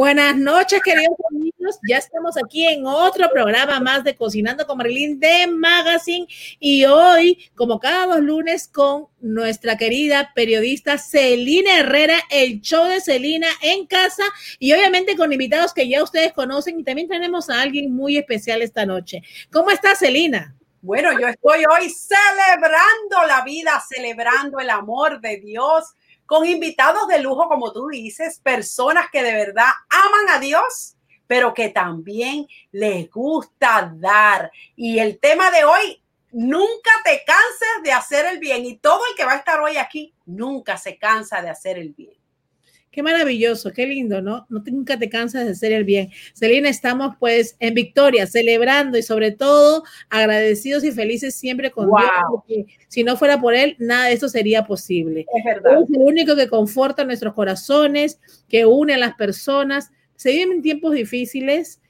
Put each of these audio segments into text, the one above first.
Buenas noches, queridos amigos. Ya estamos aquí en otro programa más de Cocinando con Marilyn de Magazine y hoy, como cada dos lunes, con nuestra querida periodista Celina Herrera, el show de Celina en casa y obviamente con invitados que ya ustedes conocen y también tenemos a alguien muy especial esta noche. ¿Cómo está Celina? Bueno, yo estoy hoy celebrando la vida, celebrando el amor de Dios con invitados de lujo, como tú dices, personas que de verdad aman a Dios, pero que también les gusta dar. Y el tema de hoy, nunca te canses de hacer el bien. Y todo el que va a estar hoy aquí, nunca se cansa de hacer el bien. Qué maravilloso, qué lindo, ¿no? No nunca te cansas de hacer el bien. Celina, estamos pues en victoria, celebrando y sobre todo agradecidos y felices siempre con Dios, porque si no fuera por Él, nada de esto sería posible. Es verdad. Es el único que conforta nuestros corazones, que une a las personas. Se viven tiempos difíciles,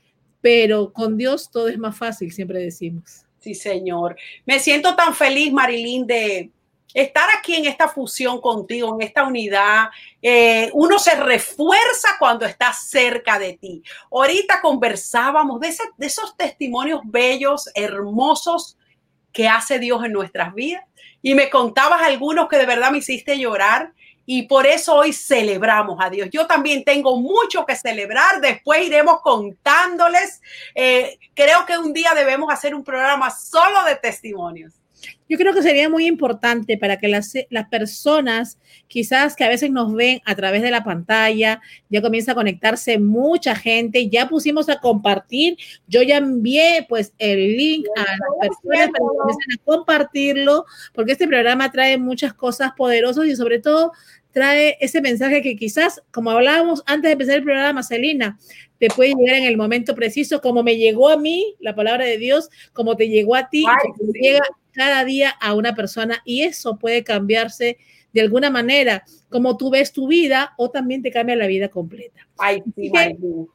pero con Dios todo es más fácil, siempre decimos. Sí, Señor. Me siento tan feliz, Marilyn, de estar aquí en esta fusión contigo, en esta unidad, eh, uno se refuerza cuando está cerca de ti. Ahorita conversábamos de, de esos testimonios bellos, hermosos que hace Dios en nuestras vidas y me contabas algunos que de verdad me hiciste llorar y por eso hoy celebramos a Dios. Yo también tengo mucho que celebrar, después iremos contándoles. Eh, creo que un día debemos hacer un programa solo de testimonios. Yo creo que sería muy importante para que las, las, personas, quizás que a veces nos ven a través de la pantalla, ya comienza a conectarse mucha gente, ya pusimos a compartir, yo ya envié pues el link a las personas para que comiencen a compartirlo, porque este programa trae muchas cosas poderosas y sobre todo trae ese mensaje que quizás, como hablábamos antes de empezar el programa, Celina, te puede llegar en el momento preciso, como me llegó a mí la palabra de Dios, como te llegó a ti, llega cada día a una persona y eso puede cambiarse de alguna manera, como tú ves tu vida o también te cambia la vida completa.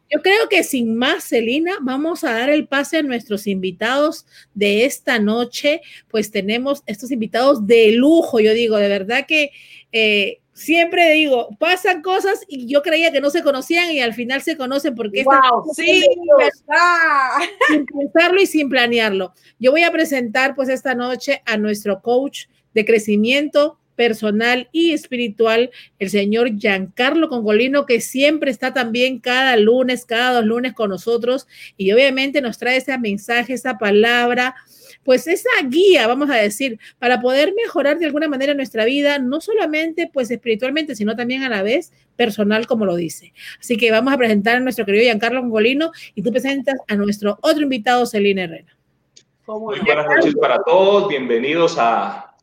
yo creo que sin más, Celina, vamos a dar el pase a nuestros invitados de esta noche, pues tenemos estos invitados de lujo, yo digo, de verdad que... Eh, siempre digo, pasan cosas y yo creía que no se conocían y al final se conocen porque wow, sí, sin pensarlo y sin planearlo. Yo voy a presentar pues esta noche a nuestro coach de crecimiento personal y espiritual, el señor Giancarlo Congolino, que siempre está también cada lunes, cada dos lunes con nosotros y obviamente nos trae ese mensaje, esa palabra, pues esa guía, vamos a decir, para poder mejorar de alguna manera nuestra vida, no solamente pues espiritualmente, sino también a la vez personal, como lo dice. Así que vamos a presentar a nuestro querido Giancarlo Mongolino y tú presentas a nuestro otro invitado, Celina Herrera. Muy buenas noches para todos, bienvenidos a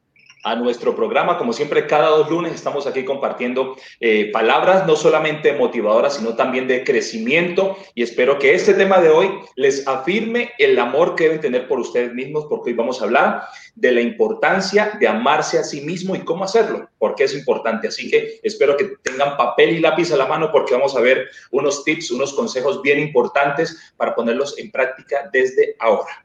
a nuestro programa. Como siempre, cada dos lunes estamos aquí compartiendo eh, palabras no solamente motivadoras, sino también de crecimiento. Y espero que este tema de hoy les afirme el amor que deben tener por ustedes mismos, porque hoy vamos a hablar de la importancia de amarse a sí mismo y cómo hacerlo, porque es importante. Así que espero que tengan papel y lápiz a la mano, porque vamos a ver unos tips, unos consejos bien importantes para ponerlos en práctica desde ahora.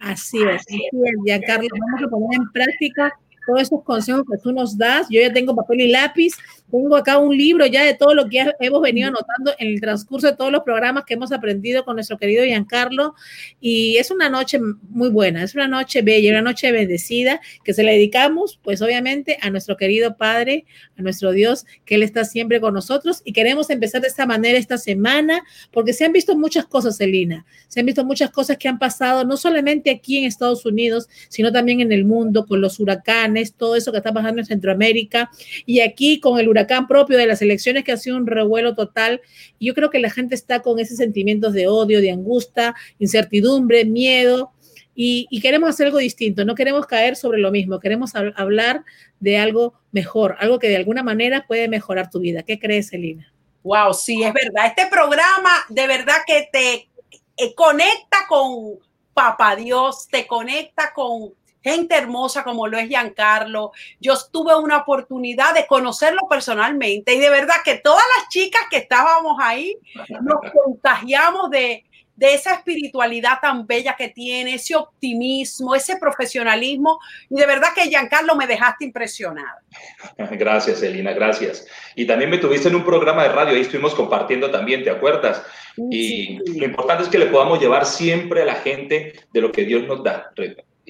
Así es, así es, ya Carlos, vamos a poner en práctica todos esos consejos que tú nos das. Yo ya tengo papel y lápiz, tengo acá un libro ya de todo lo que hemos venido anotando en el transcurso de todos los programas que hemos aprendido con nuestro querido Giancarlo. Y es una noche muy buena, es una noche bella, una noche bendecida que se le dedicamos, pues obviamente, a nuestro querido Padre, a nuestro Dios, que Él está siempre con nosotros. Y queremos empezar de esta manera esta semana, porque se han visto muchas cosas, Celina. Se han visto muchas cosas que han pasado, no solamente aquí en Estados Unidos, sino también en el mundo, con los huracanes, todo eso que está pasando en Centroamérica. Y aquí con el huracán huracán propio de las elecciones que ha sido un revuelo total. Yo creo que la gente está con esos sentimientos de odio, de angustia, incertidumbre, miedo. Y, queremos hacer algo distinto, no queremos caer sobre lo mismo, queremos hablar de algo mejor, algo que de alguna manera puede mejorar tu vida. ¿Qué crees, Elina? Wow, sí, es verdad. Este programa de verdad que te eh, conecta con Papá Dios, te conecta con gente hermosa como lo es Giancarlo. Yo tuve una oportunidad de conocerlo personalmente y de verdad que todas las chicas que estábamos ahí nos contagiamos de, de esa espiritualidad tan bella que tiene, ese optimismo, ese profesionalismo. Y de verdad que Giancarlo me dejaste impresionado. Gracias, Elina, gracias. Y también me tuviste en un programa de radio, ahí estuvimos compartiendo también, ¿te acuerdas? Y lo importante es que le podamos llevar siempre a la gente de lo que Dios nos da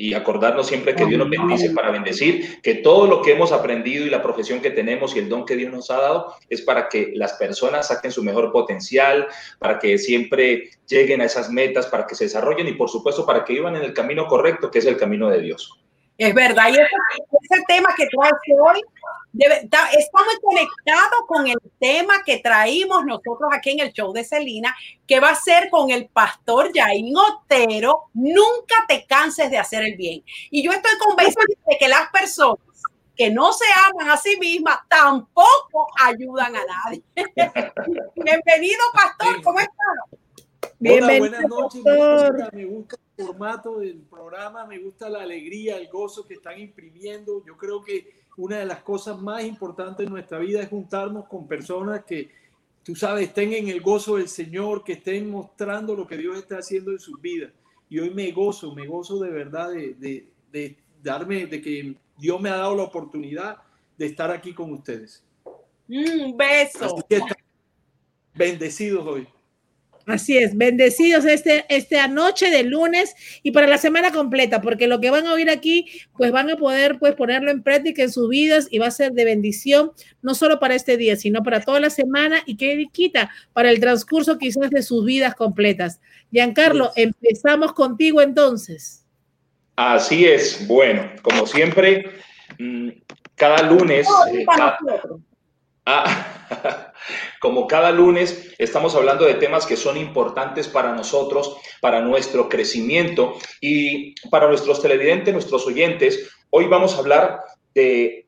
y acordarnos siempre que Dios nos bendice para bendecir, que todo lo que hemos aprendido y la profesión que tenemos y el don que Dios nos ha dado es para que las personas saquen su mejor potencial, para que siempre lleguen a esas metas, para que se desarrollen y por supuesto para que vivan en el camino correcto, que es el camino de Dios. Es verdad, y ese, tema que traes hoy está muy conectado con el tema que traímos nosotros aquí en el show de Celina, que va a ser con el pastor Jair Otero, nunca te canses de hacer el bien. Y yo estoy convencida de que las personas que no se aman a sí mismas tampoco ayudan a nadie. Bienvenido, pastor, ¿cómo estás? Bienvenido, buenas noches. Me gusta formato del programa, me gusta la alegría, el gozo que están imprimiendo. Yo creo que una de las cosas más importantes en nuestra vida es juntarnos con personas que, tú sabes, estén en el gozo del Señor, que estén mostrando lo que Dios está haciendo en sus vidas. Y hoy me gozo, me gozo de verdad de, de, darme, de que Dios me ha dado la oportunidad de estar aquí con ustedes. Un beso. bendecidos hoy. Así es, bendecidos este, este anoche de lunes y para la semana completa, porque lo que van a oír aquí, pues van a poder pues ponerlo en práctica en sus vidas y va a ser de bendición, no solo para este día, sino para toda la semana y que quita para el transcurso quizás de sus vidas completas. Giancarlo, empezamos contigo entonces. Así es, bueno, como siempre, mm, cada lunes... Eh, ah, Como cada lunes estamos hablando de temas que son importantes para nosotros, para nuestro crecimiento y para nuestros televidentes, nuestros oyentes. Hoy vamos a hablar de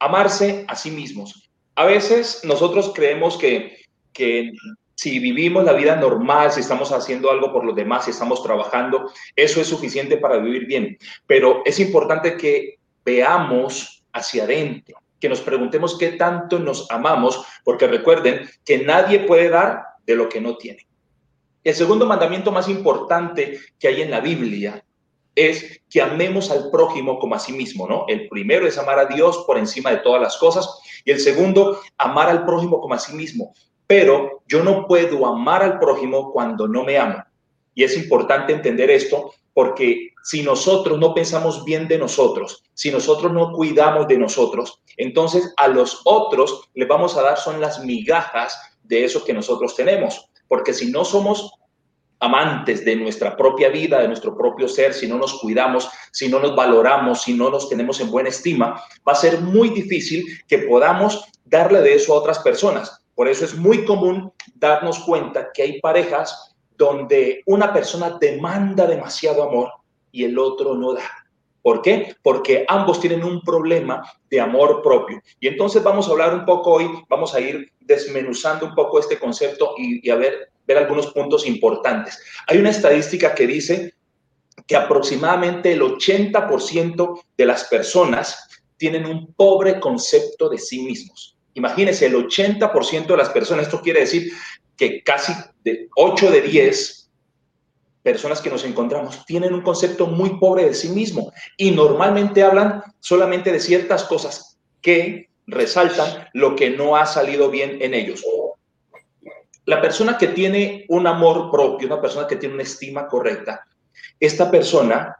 amarse a sí mismos. A veces nosotros creemos que, que si vivimos la vida normal, si estamos haciendo algo por los demás, si estamos trabajando, eso es suficiente para vivir bien. Pero es importante que veamos hacia adentro que nos preguntemos qué tanto nos amamos, porque recuerden que nadie puede dar de lo que no tiene. El segundo mandamiento más importante que hay en la Biblia es que amemos al prójimo como a sí mismo, ¿no? El primero es amar a Dios por encima de todas las cosas y el segundo, amar al prójimo como a sí mismo. Pero yo no puedo amar al prójimo cuando no me amo. Y es importante entender esto porque si nosotros no pensamos bien de nosotros, si nosotros no cuidamos de nosotros, entonces a los otros les vamos a dar son las migajas de eso que nosotros tenemos. Porque si no somos amantes de nuestra propia vida, de nuestro propio ser, si no nos cuidamos, si no nos valoramos, si no nos tenemos en buena estima, va a ser muy difícil que podamos darle de eso a otras personas. Por eso es muy común darnos cuenta que hay parejas donde una persona demanda demasiado amor y el otro no da. ¿Por qué? Porque ambos tienen un problema de amor propio. Y entonces vamos a hablar un poco hoy, vamos a ir desmenuzando un poco este concepto y, a ver, ver algunos puntos importantes. Hay una estadística que dice que aproximadamente el 80% de las personas tienen un pobre concepto de sí mismos. Imagínense, el 80% de las personas, esto quiere decir que casi de 8 de 10 personas que nos encontramos tienen un concepto muy pobre de sí mismo y normalmente hablan solamente de ciertas cosas que resaltan lo que no ha salido bien en ellos. La persona que tiene un amor propio, una persona que tiene una estima correcta, esta persona,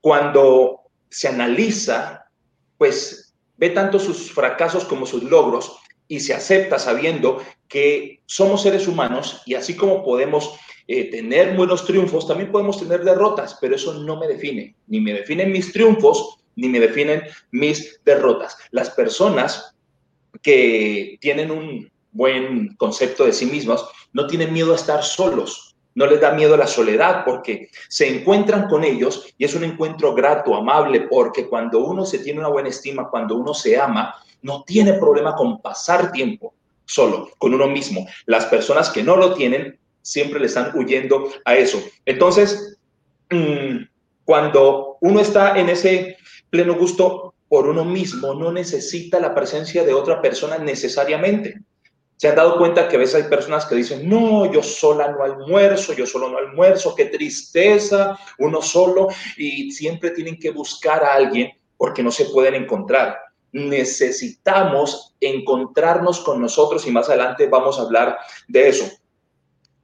cuando se analiza, pues ve tanto sus fracasos como sus logros y se acepta sabiendo que somos seres humanos y así como podemos eh, tener buenos triunfos, también podemos tener derrotas, pero eso no me define, ni me definen mis triunfos, ni me definen mis derrotas. Las personas que tienen un buen concepto de sí mismos no tienen miedo a estar solos, no les da miedo la soledad porque se encuentran con ellos y es un encuentro grato, amable, porque cuando uno se tiene una buena estima, cuando uno se ama, no tiene problema con pasar tiempo solo, con uno mismo. Las personas que no lo tienen siempre le están huyendo a eso. Entonces, mm, cuando uno está en ese pleno gusto por uno mismo, no necesita la presencia de otra persona necesariamente. Se han dado cuenta que a veces hay personas que dicen, no, yo sola no almuerzo, yo solo no almuerzo, qué tristeza, uno solo, y siempre tienen que buscar a alguien porque no se pueden encontrar. Necesitamos encontrarnos con nosotros y más adelante vamos a hablar de eso.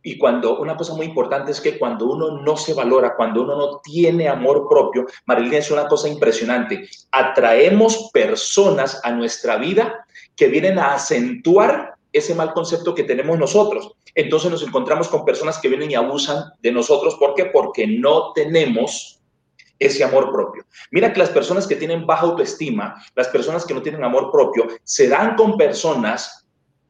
Y cuando una cosa muy importante es que cuando uno no se valora, cuando uno no tiene amor propio, Marilyn es una cosa impresionante. Atraemos personas a nuestra vida que vienen a acentuar ese mal concepto que tenemos nosotros. Entonces nos encontramos con personas que vienen y abusan de nosotros. ¿Por qué? Porque no tenemos ese amor propio. Mira que las personas que tienen baja autoestima, las personas que no tienen amor propio, se dan con personas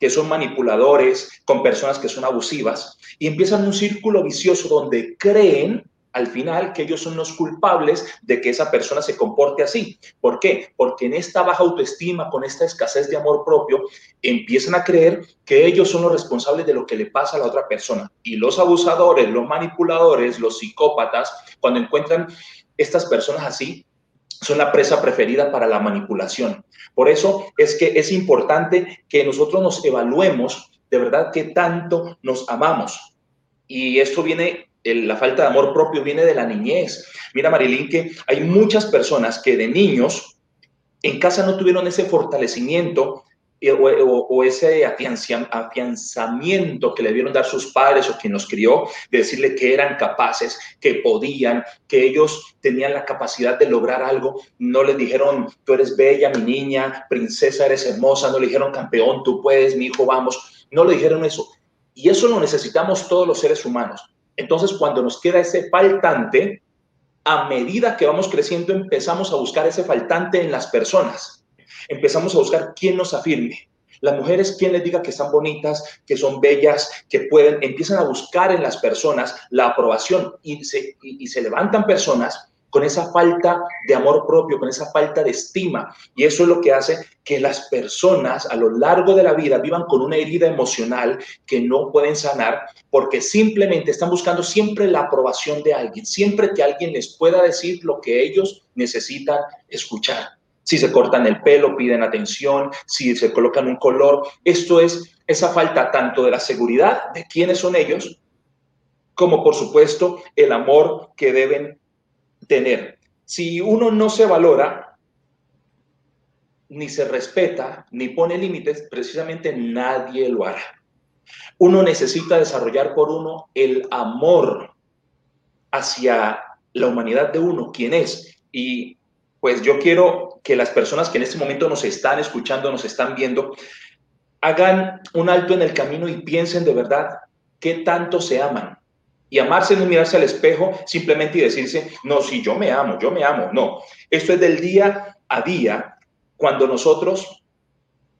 que son manipuladores, con personas que son abusivas, y empiezan un círculo vicioso donde creen al final que ellos son los culpables de que esa persona se comporte así. ¿Por qué? Porque en esta baja autoestima, con esta escasez de amor propio, empiezan a creer que ellos son los responsables de lo que le pasa a la otra persona. Y los abusadores, los manipuladores, los psicópatas, cuando encuentran estas personas así, son la presa preferida para la manipulación. Por eso es que es importante que nosotros nos evaluemos de verdad qué tanto nos amamos. Y esto viene, la falta de amor propio viene de la niñez. Mira, Marilyn, que hay muchas personas que de niños en casa no tuvieron ese fortalecimiento o, ese afianzamiento que le dieron dar sus padres o quien los crió, de decirle que eran capaces, que podían, que ellos tenían la capacidad de lograr algo. No les dijeron, tú eres bella, mi niña, princesa, eres hermosa. No le dijeron, campeón, tú puedes, mi hijo, vamos. No le dijeron eso. Y eso lo necesitamos todos los seres humanos. Entonces, cuando nos queda ese faltante, a medida que vamos creciendo, empezamos a buscar ese faltante en las personas empezamos a buscar quién nos afirme. Las mujeres, quien les diga que están bonitas, que son bellas, que pueden, empiezan a buscar en las personas la aprobación y se, y se levantan personas con esa falta de amor propio, con esa falta de estima. Y eso es lo que hace que las personas a lo largo de la vida vivan con una herida emocional que no pueden sanar porque simplemente están buscando siempre la aprobación de alguien, siempre que alguien les pueda decir lo que ellos necesitan escuchar. Si se cortan el pelo, piden atención, si se colocan un color. Esto es esa falta tanto de la seguridad de quiénes son ellos, como por supuesto el amor que deben tener. Si uno no se valora, ni se respeta, ni pone límites, precisamente nadie lo hará. Uno necesita desarrollar por uno el amor hacia la humanidad de uno, quién es. Y pues yo quiero que las personas que en este momento nos están escuchando, nos están viendo, hagan un alto en el camino y piensen de verdad qué tanto se aman. Y amarse no es mirarse al espejo simplemente y decirse, no, si yo me amo, yo me amo. No, esto es del día a día cuando nosotros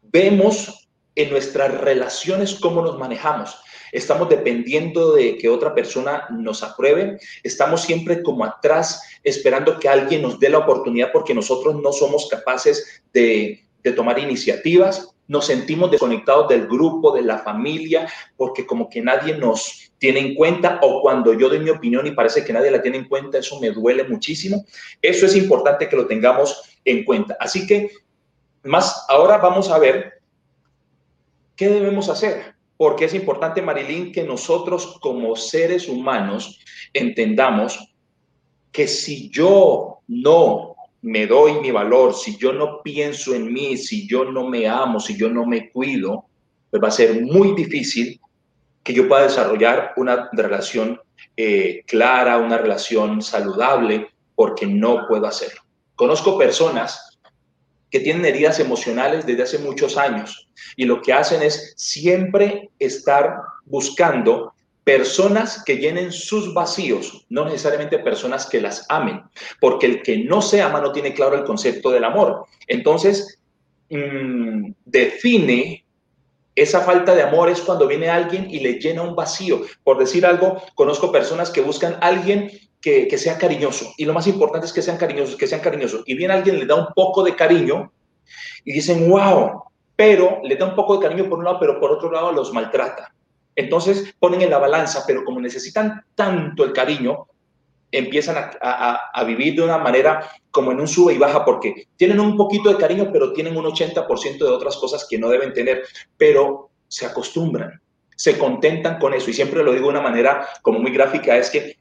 vemos en nuestras relaciones cómo nos manejamos estamos dependiendo de que otra persona nos apruebe, estamos siempre como atrás esperando que alguien nos dé la oportunidad porque nosotros no somos capaces de, tomar iniciativas, nos sentimos desconectados del grupo, de la familia, porque como que nadie nos tiene en cuenta o cuando yo doy mi opinión y parece que nadie la tiene en cuenta, eso me duele muchísimo. Eso es importante que lo tengamos en cuenta. Así que más ahora vamos a ver qué debemos hacer porque es importante, Marilyn, que nosotros como seres humanos entendamos que si yo no me doy mi valor, si yo no pienso en mí, si yo no me amo, si yo no me cuido, pues va a ser muy difícil que yo pueda desarrollar una relación eh, clara, una relación saludable, porque no puedo hacerlo. Conozco personas que tienen heridas emocionales desde hace muchos años y lo que hacen es siempre estar buscando personas que llenen sus vacíos, no necesariamente personas que las amen, porque el que no se ama no tiene claro el concepto del amor. Entonces, mm, define esa falta de amor es cuando viene alguien y le llena un vacío. Por decir algo, conozco personas que buscan a alguien que, sea cariñoso. Y lo más importante es que sean cariñosos, que sean cariñosos. Y viene alguien, le da un poco de cariño y dicen, wow, pero le da un poco de cariño por un lado, pero por otro lado los maltrata. Entonces ponen en la balanza, pero como necesitan tanto el cariño, empiezan a, vivir de una manera como en un sube y baja, porque tienen un poquito de cariño, pero tienen un 80% de otras cosas que no deben tener. Pero se acostumbran, se contentan con eso. Y siempre lo digo de una manera como muy gráfica, es que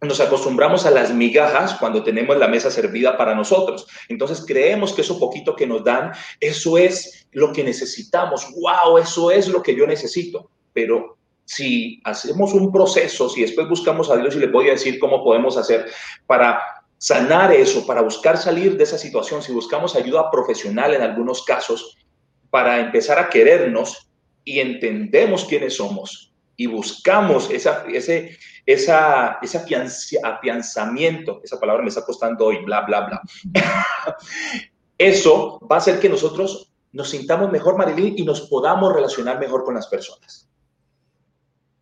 nos acostumbramos a las migajas cuando tenemos la mesa servida para nosotros. Entonces creemos que eso poquito que nos dan, eso es lo que necesitamos. ¡Wow! Eso es lo que yo necesito. Pero si hacemos un proceso, si después buscamos a Dios y le voy a decir cómo podemos hacer para sanar eso, para buscar salir de esa situación, si buscamos ayuda profesional en algunos casos, para empezar a querernos y entendemos quiénes somos y buscamos esa, ese, esa, ese afianzamiento, esa palabra me está costando hoy, bla, bla, bla. Eso va a hacer que nosotros nos sintamos mejor, Marilyn, y nos podamos relacionar mejor con las personas.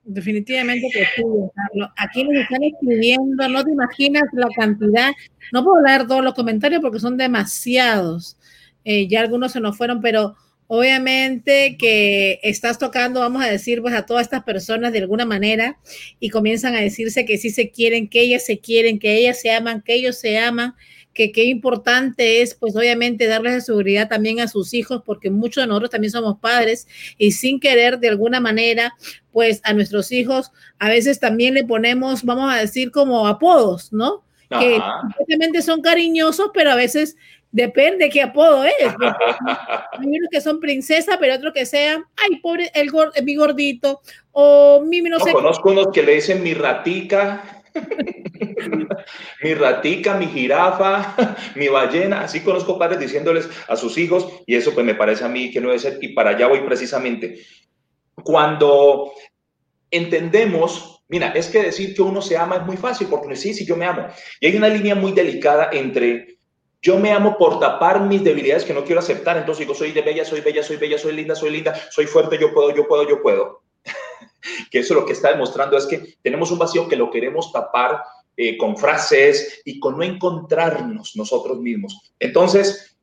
Definitivamente que sí, Carlos. Aquí nos están escribiendo, no te imaginas la cantidad. No puedo leer todos los comentarios porque son demasiados. Eh, ya algunos se nos fueron, pero obviamente que estás tocando, vamos a decir, pues a todas estas personas de alguna manera y comienzan a decirse que sí se quieren, que ellas se quieren, que ellas se aman, que ellos se aman que qué importante es, pues obviamente, darles la seguridad también a sus hijos, porque muchos de nosotros también somos padres y sin querer, de alguna manera, pues a nuestros hijos a veces también le ponemos, vamos a decir, como apodos, ¿no? Que obviamente son cariñosos, pero a veces depende qué apodo es. Hay unos que son princesa, pero otros que sean, ay, pobre, el, mi gordito, o mi no, sé. Conozco unos que le dicen mi ratica. mi ratica, mi jirafa, mi ballena, así conozco padres diciéndoles a sus hijos y eso pues me parece a mí que no debe ser y para allá voy precisamente. Cuando entendemos, mira, es que decir que uno se ama es muy fácil porque sí, sí, yo me amo. Y hay una línea muy delicada entre yo me amo por tapar mis debilidades que no quiero aceptar, entonces digo, soy de bella, soy bella, soy bella, soy linda, soy linda, soy fuerte, yo puedo, yo puedo, yo puedo que eso lo que está demostrando es que tenemos un vacío que lo queremos tapar eh, con frases y con no encontrarnos nosotros mismos. Entonces,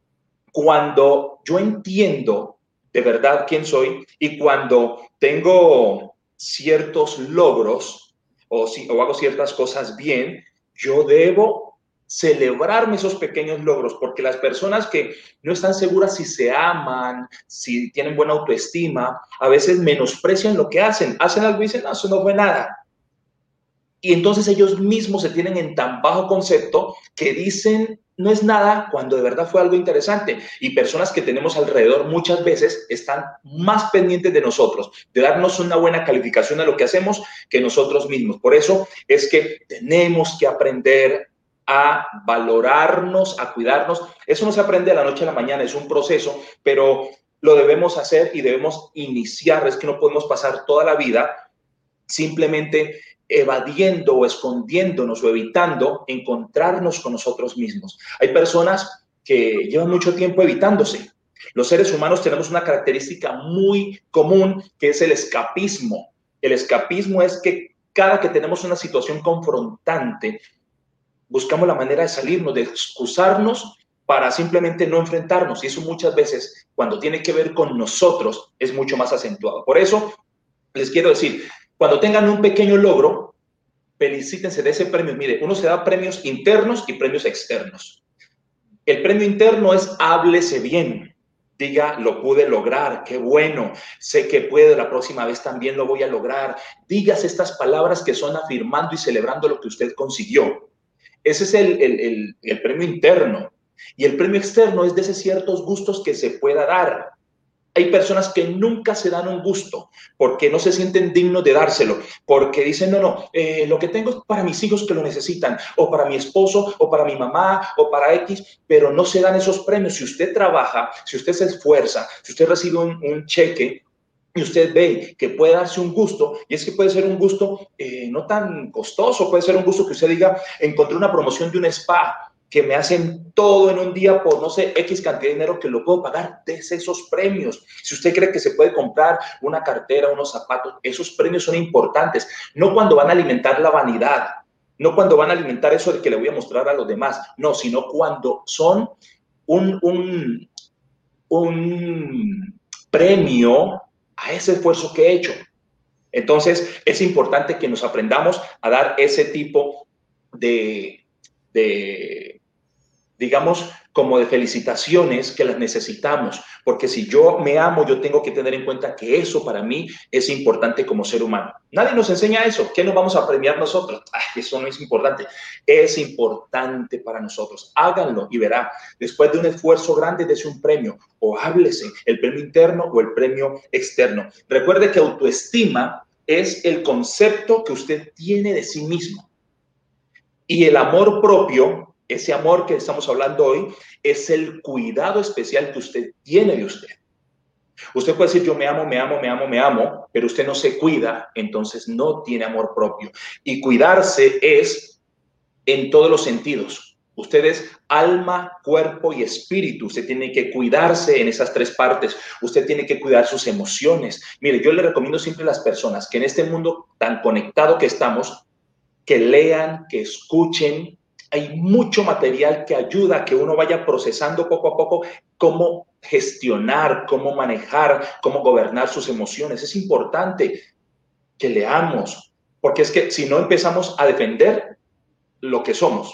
cuando yo entiendo de verdad quién soy y cuando tengo ciertos logros o, si, o hago ciertas cosas bien, yo debo celebrarme esos pequeños logros, porque las personas que no están seguras si se aman, si tienen buena autoestima, a veces menosprecian lo que hacen, hacen algo y dicen, no, eso no fue nada. Y entonces ellos mismos se tienen en tan bajo concepto que dicen, no es nada cuando de verdad fue algo interesante. Y personas que tenemos alrededor muchas veces están más pendientes de nosotros, de darnos una buena calificación a lo que hacemos que nosotros mismos. Por eso es que tenemos que aprender a valorarnos, a cuidarnos. Eso no se aprende de la noche a la mañana, es un proceso, pero lo debemos hacer y debemos iniciar. Es que no podemos pasar toda la vida simplemente evadiendo o escondiéndonos o evitando encontrarnos con nosotros mismos. Hay personas que llevan mucho tiempo evitándose. Los seres humanos tenemos una característica muy común que es el escapismo. El escapismo es que cada que tenemos una situación confrontante, buscamos la manera de salirnos, de excusarnos para simplemente no enfrentarnos. Y eso muchas veces, cuando tiene que ver con nosotros, es mucho más acentuado. Por eso, les quiero decir, cuando tengan un pequeño logro, felicítense de ese premio. Mire, uno se da premios internos y premios externos. El premio interno es háblese bien. Diga, lo pude lograr, qué bueno, sé que puede, la próxima vez también lo voy a lograr. Digas estas palabras que son afirmando y celebrando lo que usted consiguió. Ese es el, premio interno. Y el premio externo es de esos ciertos gustos que se pueda dar. Hay personas que nunca se dan un gusto porque no se sienten dignos de dárselo, porque dicen, no, no, eh, lo que tengo es para mis hijos que lo necesitan, o para mi esposo, o para mi mamá, o para X, pero no se dan esos premios. Si usted trabaja, si usted se esfuerza, si usted recibe un cheque, y usted ve que puede darse un gusto, y es que puede ser un gusto eh, no tan costoso, puede ser un gusto que usted diga, encontré una promoción de un spa que me hacen todo en un día por, no sé, X cantidad de dinero que lo puedo pagar, desde esos premios. Si usted cree que se puede comprar una cartera, unos zapatos, esos premios son importantes, no cuando van a alimentar la vanidad, no cuando van a alimentar eso de que le voy a mostrar a los demás, no, sino cuando son un, un, un premio a ese esfuerzo que he hecho. Entonces, es importante que nos aprendamos a dar ese tipo de, de, digamos, como de felicitaciones que las necesitamos, porque si yo me amo, yo tengo que tener en cuenta que eso para mí es importante como ser humano. Nadie nos enseña eso. ¿Qué nos vamos a premiar nosotros? eso no es importante. Es importante para nosotros. Háganlo y verá, después de un esfuerzo grande, dese un premio o háblese, el premio interno o el premio externo. Recuerde que autoestima es el concepto que usted tiene de sí mismo. Y el amor propio ese amor que estamos hablando hoy es el cuidado especial que usted tiene de usted. Usted puede decir yo me amo, me amo, me amo, me amo, pero usted no se cuida, entonces no tiene amor propio. Y cuidarse es en todos los sentidos. Usted es alma, cuerpo y espíritu. Usted tiene que cuidarse en esas tres partes. Usted tiene que cuidar sus emociones. Mire, yo le recomiendo siempre a las personas que en este mundo tan conectado que estamos, que lean, que escuchen, hay mucho material que ayuda a que uno vaya procesando poco a poco cómo gestionar, cómo manejar, cómo gobernar sus emociones. Es importante que leamos, porque es que si no empezamos a defender lo que somos,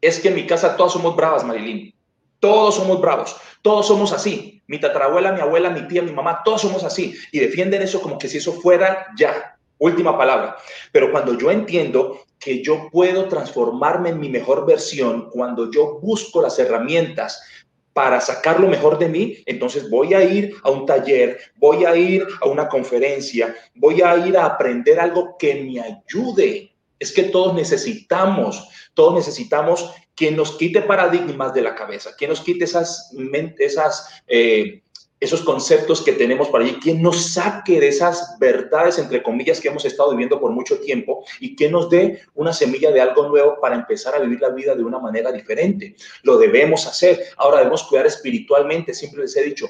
es que en mi casa todas somos bravas, Marilyn. Todos somos bravos, todos somos así. Mi tatarabuela, mi abuela, mi tía, mi mamá, todos somos así. Y defienden eso como que si eso fuera ya. Última palabra. Pero cuando yo entiendo que yo puedo transformarme en mi mejor versión, cuando yo busco las herramientas para sacar lo mejor de mí, entonces voy a ir a un taller, voy a ir a una conferencia, voy a ir a aprender algo que me ayude. Es que todos necesitamos, todos necesitamos que nos quite paradigmas de la cabeza, que nos quite esas, esas eh, esos conceptos que tenemos por allí, quien nos saque de esas verdades, entre comillas, que hemos estado viviendo por mucho tiempo y que nos dé una semilla de algo nuevo para empezar a vivir la vida de una manera diferente. Lo debemos hacer. Ahora debemos cuidar espiritualmente. Siempre les he dicho,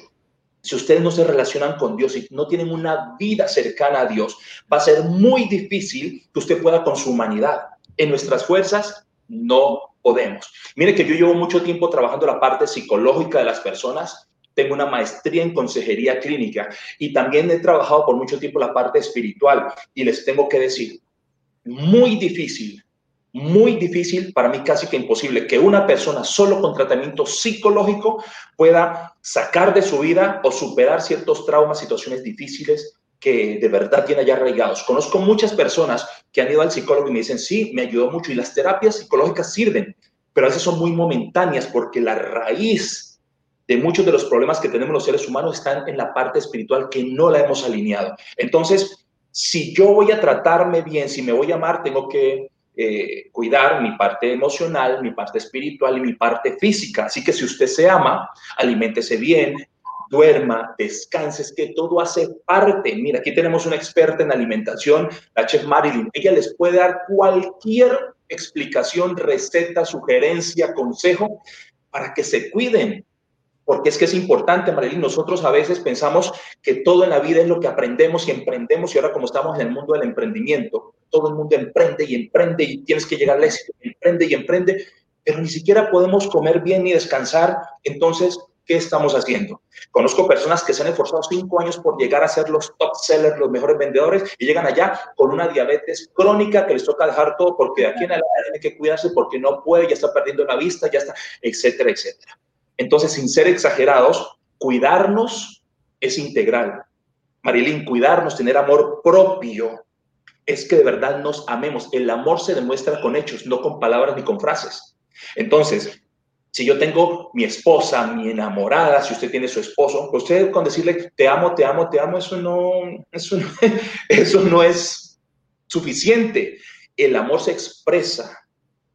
si ustedes no se relacionan con Dios y no tienen una vida cercana a Dios, va a ser muy difícil que usted pueda con su humanidad. En nuestras fuerzas no podemos. Mire que yo llevo mucho tiempo trabajando la parte psicológica de las personas tengo una maestría en consejería clínica y también he trabajado por mucho tiempo la parte espiritual y les tengo que decir, muy difícil, muy difícil, para mí casi que imposible, que una persona solo con tratamiento psicológico pueda sacar de su vida o superar ciertos traumas, situaciones difíciles que de verdad tiene ya arraigados. Conozco muchas personas que han ido al psicólogo y me dicen, sí, me ayudó mucho y las terapias psicológicas sirven, pero a veces son muy momentáneas porque la raíz de muchos de los problemas que tenemos los seres humanos están en la parte espiritual que no la hemos alineado. Entonces, si yo voy a tratarme bien, si me voy a amar, tengo que eh, cuidar mi parte emocional, mi parte espiritual y mi parte física. Así que si usted se ama, aliméntese bien, duerma, descanse, es que todo hace parte. Mira, aquí tenemos una experta en alimentación, la chef Marilyn. Ella les puede dar cualquier explicación, receta, sugerencia, consejo para que se cuiden porque es que es importante, Marilyn, nosotros a veces pensamos que todo en la vida es lo que aprendemos y emprendemos y ahora como estamos en el mundo del emprendimiento, todo el mundo emprende y emprende y tienes que llegar al éxito, emprende y emprende, pero ni siquiera podemos comer bien ni descansar, entonces, ¿qué estamos haciendo? Conozco personas que se han esforzado cinco años por llegar a ser los top sellers, los mejores vendedores y llegan allá con una diabetes crónica que les toca dejar todo porque de aquí en adelante tiene que cuidarse porque no puede, ya está perdiendo la vista, ya está, etcétera, etcétera. Entonces, sin ser exagerados, cuidarnos es integral. Marilyn, cuidarnos, tener amor propio, es que de verdad nos amemos. El amor se demuestra con hechos, no con palabras ni con frases. Entonces, si yo tengo mi esposa, mi enamorada, si usted tiene su esposo, usted con decirle te amo, te amo, te amo, eso no, eso eso no es suficiente. El amor se expresa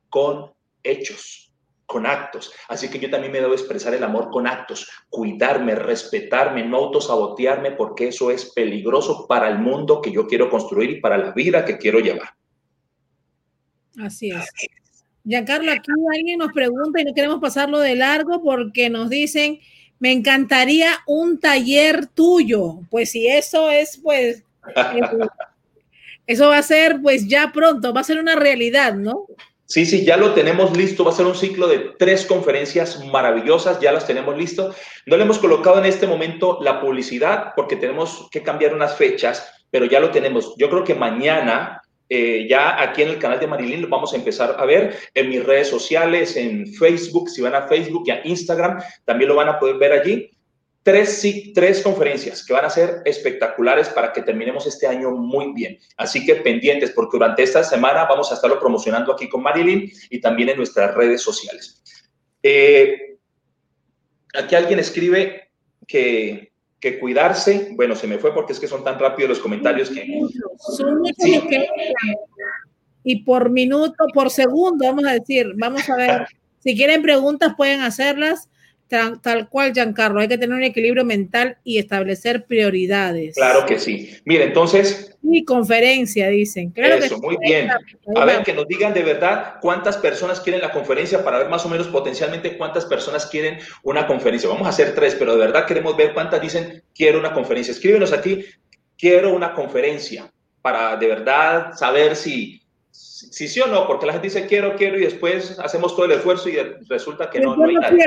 con hechos con actos. Así que yo también me debo expresar el amor con actos, cuidarme, respetarme, no autosabotearme, porque eso es peligroso para el mundo que yo quiero construir y para la vida que quiero llevar. Así es. Giancarlo, aquí alguien nos pregunta y no queremos pasarlo de largo porque nos dicen, me encantaría un taller tuyo. Pues si eso es, pues, eso va a ser, pues ya pronto, va a ser una realidad, ¿no? Sí, sí, ya lo tenemos listo. Va a ser un ciclo de tres conferencias maravillosas. Ya las tenemos listo. No le hemos colocado en este momento la publicidad porque tenemos que cambiar unas fechas, pero ya lo tenemos. Yo creo que mañana eh, ya aquí en el canal de Marilyn lo vamos a empezar a ver en mis redes sociales, en Facebook, si van a Facebook y a Instagram, también lo van a poder ver allí. Tres, tres conferencias que van a ser espectaculares para que terminemos este año muy bien. Así que pendientes, porque durante esta semana vamos a estarlo promocionando aquí con Marilyn y también en nuestras redes sociales. Eh, aquí alguien escribe que que cuidarse, bueno, se me fue porque es que son tan rápidos los comentarios que... Son que... Y por minuto, por segundo, vamos a decir, vamos a ver, si quieren preguntas pueden hacerlas Tal, cual, Giancarlo, hay que tener un equilibrio mental y establecer prioridades. Claro que sí. Mire, entonces. Mi conferencia, dicen. Claro eso, muy bien. A ver, que nos digan de verdad cuántas personas quieren la conferencia para ver más o menos potencialmente cuántas personas quieren una conferencia. Vamos a hacer tres, pero de verdad queremos ver cuántas dicen quiero una conferencia. Escríbenos aquí, quiero una conferencia, para de verdad saber si si sí o no, porque la gente dice quiero, quiero y después hacemos todo el esfuerzo y resulta que no, no hay nadie.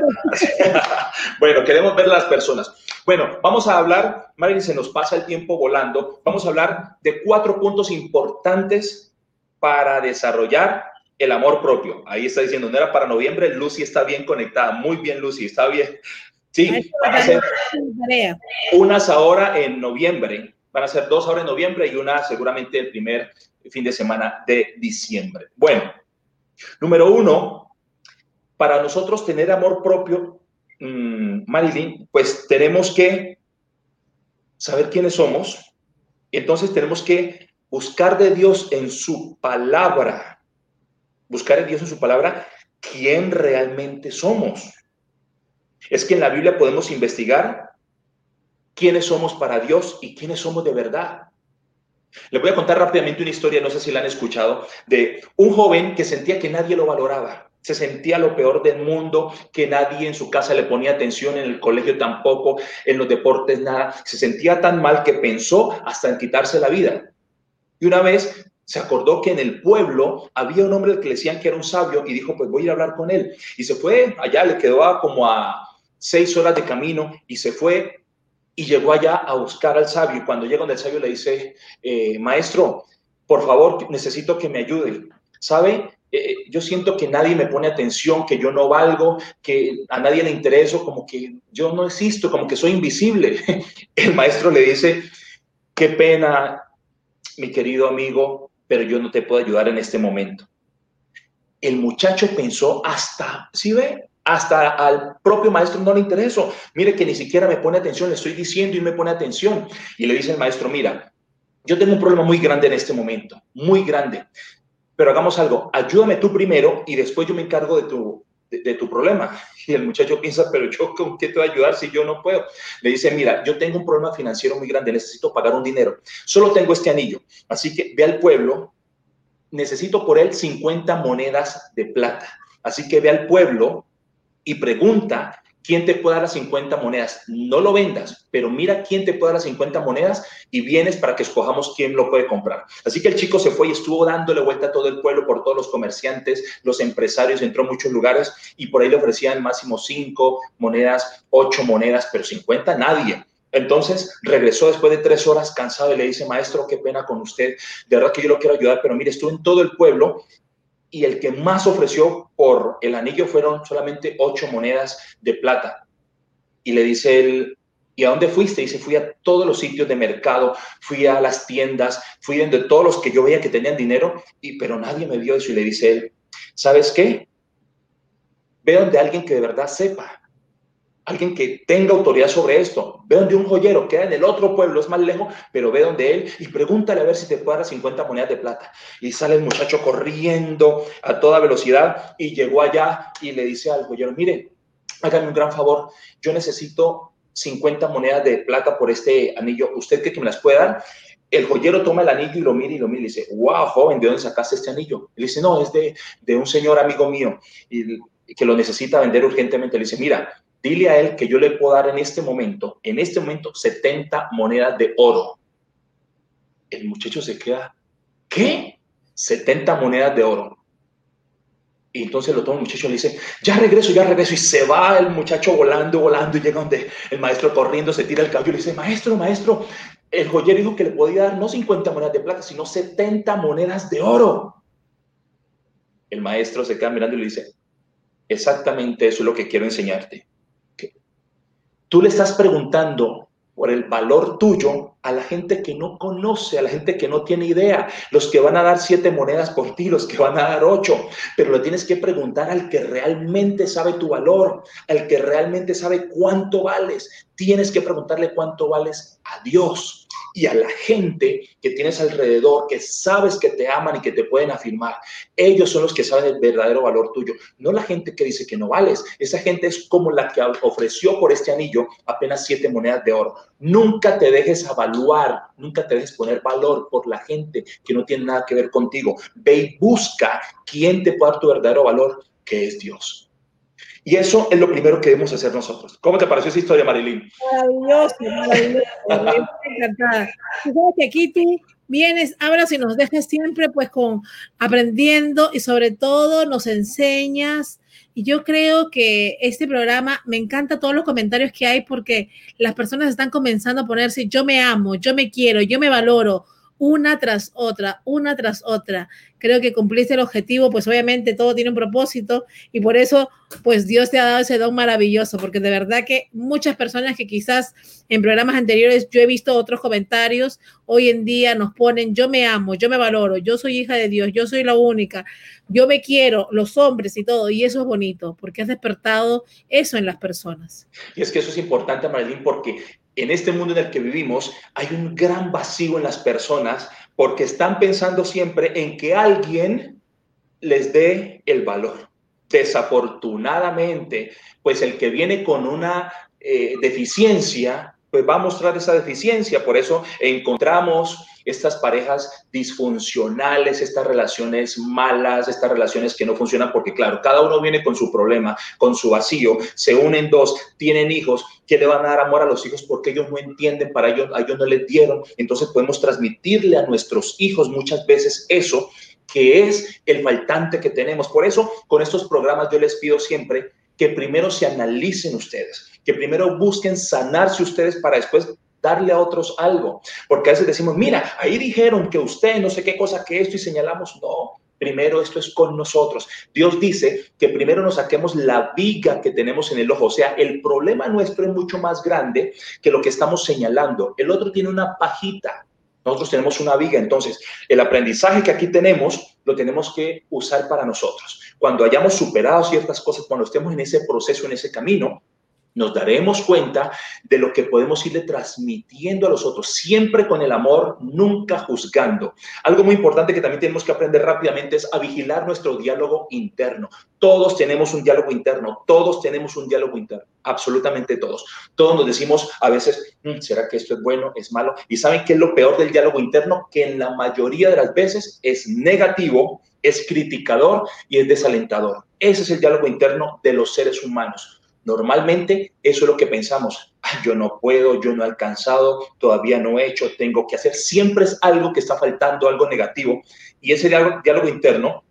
bueno, queremos ver las personas. Bueno, vamos a hablar, Marilyn, se nos pasa el tiempo volando, vamos a hablar de cuatro puntos importantes para desarrollar el amor propio. Ahí está diciendo, no era para noviembre, Lucy está bien conectada, muy bien Lucy, está bien. Sí, van a ser unas ahora en noviembre, van a ser dos ahora en noviembre y una seguramente el primer fin de semana de diciembre. Bueno, número uno, para nosotros tener amor propio, mmm, Marilyn, pues tenemos que saber quiénes somos. Entonces tenemos que buscar de Dios en su palabra, buscar de Dios en su palabra quién realmente somos. Es que en la Biblia podemos investigar quiénes somos para Dios y quiénes somos de verdad. Le voy a contar rápidamente una historia, no sé si la han escuchado, de un joven que sentía que nadie lo valoraba. Se sentía lo peor del mundo, que nadie en su casa le ponía atención, en el colegio tampoco, en los deportes nada. Se sentía tan mal que pensó hasta en quitarse la vida. Y una vez se acordó que en el pueblo había un hombre que le decían que era un sabio y dijo, pues voy a ir a hablar con él. Y se fue allá, le quedó como a seis horas de camino y se fue y llegó allá a buscar al sabio. Y cuando llega donde el sabio le dice, eh, maestro, por favor, necesito que me ayude. ¿Sabe? Eh, yo siento que nadie me pone atención, que yo no valgo, que a nadie le intereso, como que yo no existo, como que soy invisible. El maestro le dice, qué pena, mi querido amigo, pero yo no te puedo ayudar en este momento. El muchacho pensó hasta, ¿sí ve? Hasta al propio maestro no le interesó. Mire que ni siquiera me pone atención, le estoy diciendo y me pone atención. Y le dice el maestro, mira, yo tengo un problema muy grande en este momento, muy grande. Pero hagamos algo, ayúdame tú primero y después yo me encargo de tu, de, tu problema. Y el muchacho piensa, pero yo con qué te voy a ayudar si yo no puedo. Le dice, mira, yo tengo un problema financiero muy grande, necesito pagar un dinero. Solo tengo este anillo. Así que ve al pueblo, necesito por él 50 monedas de plata. Así que ve al pueblo y pregunta quién te puede dar las 50 monedas. No lo vendas, pero mira quién te puede dar las 50 monedas y vienes para que escojamos quién lo puede comprar. Así que el chico se fue y estuvo dándole vuelta a todo el pueblo por todos los comerciantes, los empresarios, entró a muchos lugares y por ahí le ofrecían máximo 5 monedas, 8 monedas, pero 50 nadie. Entonces regresó después de tres horas cansado y le dice, maestro, qué pena con usted, de verdad que yo lo quiero ayudar, pero mire, estuve en todo el pueblo y el que más ofreció por el anillo fueron solamente ocho monedas de plata. Y le dice él, ¿y a dónde fuiste? Y dice, fui a todos los sitios de mercado, fui a las tiendas, fui de todos los que yo veía que tenían dinero, y, pero nadie me vio eso. Y le dice él, ¿sabes qué? Ve donde alguien que de verdad sepa alguien que tenga autoridad sobre esto. Ve donde un joyero, queda en el otro pueblo, es más lejos, pero ve donde él y pregúntale a ver si te puede dar 50 monedas de plata. Y sale el muchacho corriendo a toda velocidad y llegó allá y le dice al joyero, mire, hágame un gran favor, yo necesito 50 monedas de plata por este anillo. ¿Usted que me las puede dar? El joyero toma el anillo y lo mira y lo mira y dice, wow, joven, ¿de dónde sacaste este anillo? Él dice, no, es de, de un señor amigo mío y, que lo necesita vender urgentemente. Le dice, mira, dile a él que yo le puedo dar en este momento, en este momento, 70 monedas de oro. El muchacho se queda, ¿qué? 70 monedas de oro. Y entonces lo toma el muchacho y le dice, ya regreso, ya regreso. Y se va el muchacho volando, volando y llega donde el maestro corriendo, se tira el cabello y le dice, maestro, maestro, el joyero dijo que le podía dar no 50 monedas de plata, sino 70 monedas de oro. El maestro se queda mirando y le dice, exactamente eso es lo que quiero enseñarte. Tú le estás preguntando por el valor tuyo a la gente que no conoce, a la gente que no tiene idea, los que van a dar siete monedas por ti, los que van a dar ocho, pero lo tienes que preguntar al que realmente sabe tu valor, al que realmente sabe cuánto vales. Tienes que preguntarle cuánto vales a Dios y a la gente que tienes alrededor, que sabes que te aman y que te pueden afirmar. Ellos son los que saben el verdadero valor tuyo, no la gente que dice que no vales. Esa gente es como la que ofreció por este anillo apenas siete monedas de oro. Nunca te dejes evaluar, nunca te dejes poner valor por la gente que no tiene nada que ver contigo. Ve y busca quién te puede dar tu verdadero valor, que es Dios. Y eso es lo primero que debemos hacer nosotros. ¿Cómo te pareció esa historia, Marilyn? Maravilloso, maravilloso. encantada. Tú sabes que tú vienes, hablas y nos dejas siempre pues con aprendiendo y sobre todo nos enseñas. Y yo creo que este programa, me encanta todos los comentarios que hay porque las personas están comenzando a ponerse, yo me amo, yo me quiero, yo me valoro, una tras otra, una tras otra. Creo que cumpliste el objetivo, pues obviamente todo tiene un propósito y por eso, pues Dios te ha dado ese don maravilloso, porque de verdad que muchas personas que quizás en programas anteriores yo he visto otros comentarios, hoy en día nos ponen, yo me amo, yo me valoro, yo soy hija de Dios, yo soy la única, yo me quiero, los hombres y todo, y eso es bonito, porque has despertado eso en las personas. Y es que eso es importante, Marilyn, porque en este mundo en el que vivimos hay un gran vacío en las personas porque están pensando siempre en que alguien les dé el valor. Desafortunadamente, pues el que viene con una eh, deficiencia, pues va a mostrar esa deficiencia. Por eso encontramos estas parejas disfuncionales, estas relaciones malas, estas relaciones que no funcionan porque, claro, cada uno viene con su problema, con su vacío, se unen dos, tienen hijos, que le van a dar amor a los hijos porque ellos no entienden, para ellos, a ellos no les dieron. Entonces podemos transmitirle a nuestros hijos muchas veces eso que es el faltante que tenemos. Por eso, con estos programas yo les pido siempre que primero se analicen ustedes, que primero busquen sanarse ustedes para después darle a otros algo. Porque a veces decimos, mira, ahí dijeron que usted no sé qué cosa que esto y señalamos, no, primero esto es con nosotros. Dios dice que primero nos saquemos la viga que tenemos en el ojo. O sea, el problema nuestro es mucho más grande que lo que estamos señalando. El otro tiene una pajita. Nosotros tenemos una viga. Entonces, el aprendizaje que aquí tenemos lo tenemos que usar para nosotros. Cuando hayamos superado ciertas cosas, cuando estemos en ese proceso, en ese camino, nos daremos cuenta de lo que podemos irle transmitiendo a los otros, siempre con el amor, nunca juzgando. Algo muy importante que también tenemos que aprender rápidamente es a vigilar nuestro diálogo interno. Todos tenemos un diálogo interno, todos tenemos un diálogo interno, absolutamente todos. Todos nos decimos a veces, mm, ¿será que esto es bueno, es malo? Y saben qué es lo peor del diálogo interno, que en la mayoría de las veces es negativo, es criticador y es desalentador. Ese es el diálogo interno de los seres humanos Normalmente eso es lo que pensamos. yo no puedo, yo no he alcanzado, todavía no he hecho, tengo que hacer. Siempre es algo que está faltando, algo negativo. Y ese diálogo, diálogo interno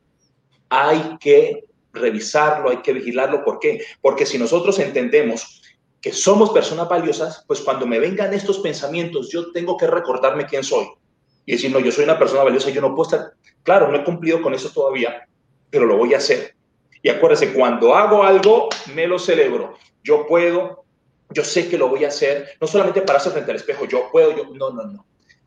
hay que revisarlo, hay que vigilarlo. ¿Por qué? Porque si nosotros entendemos que somos personas valiosas, pues cuando me vengan estos pensamientos, yo tengo que recordarme quién soy. Y decir, no, yo soy una persona valiosa, yo no puedo estar, claro, no he cumplido con eso todavía, pero lo voy a hacer. Y acuérdense, cuando hago algo, me lo celebro. Yo puedo, yo sé que lo voy a hacer, no solamente pararse frente al espejo, yo puedo, yo, no, no, no.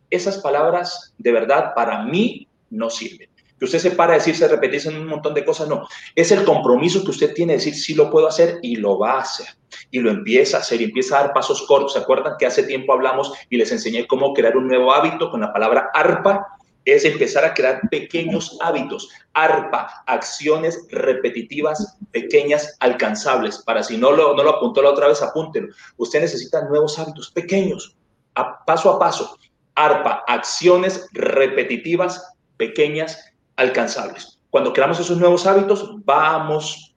Esas palabras de verdad para mí no sirven. Que usted se para a decirse, repetirse un montón de cosas, no. Es el compromiso que usted tiene de decir, sí lo puedo hacer y lo va a hacer. Y lo empieza a hacer y empieza a dar pasos cortos. ¿Se acuerdan que hace tiempo hablamos y les enseñé cómo crear un nuevo hábito con la palabra arpa? Es empezar a crear pequeños hábitos, ARPA, acciones repetitivas, pequeñas, alcanzables. Para si no lo, no lo apuntó la otra vez, apúntelo. Usted necesita nuevos hábitos pequeños, a, paso a paso. ARPA, acciones repetitivas, pequeñas, alcanzables. Cuando creamos esos nuevos hábitos, vamos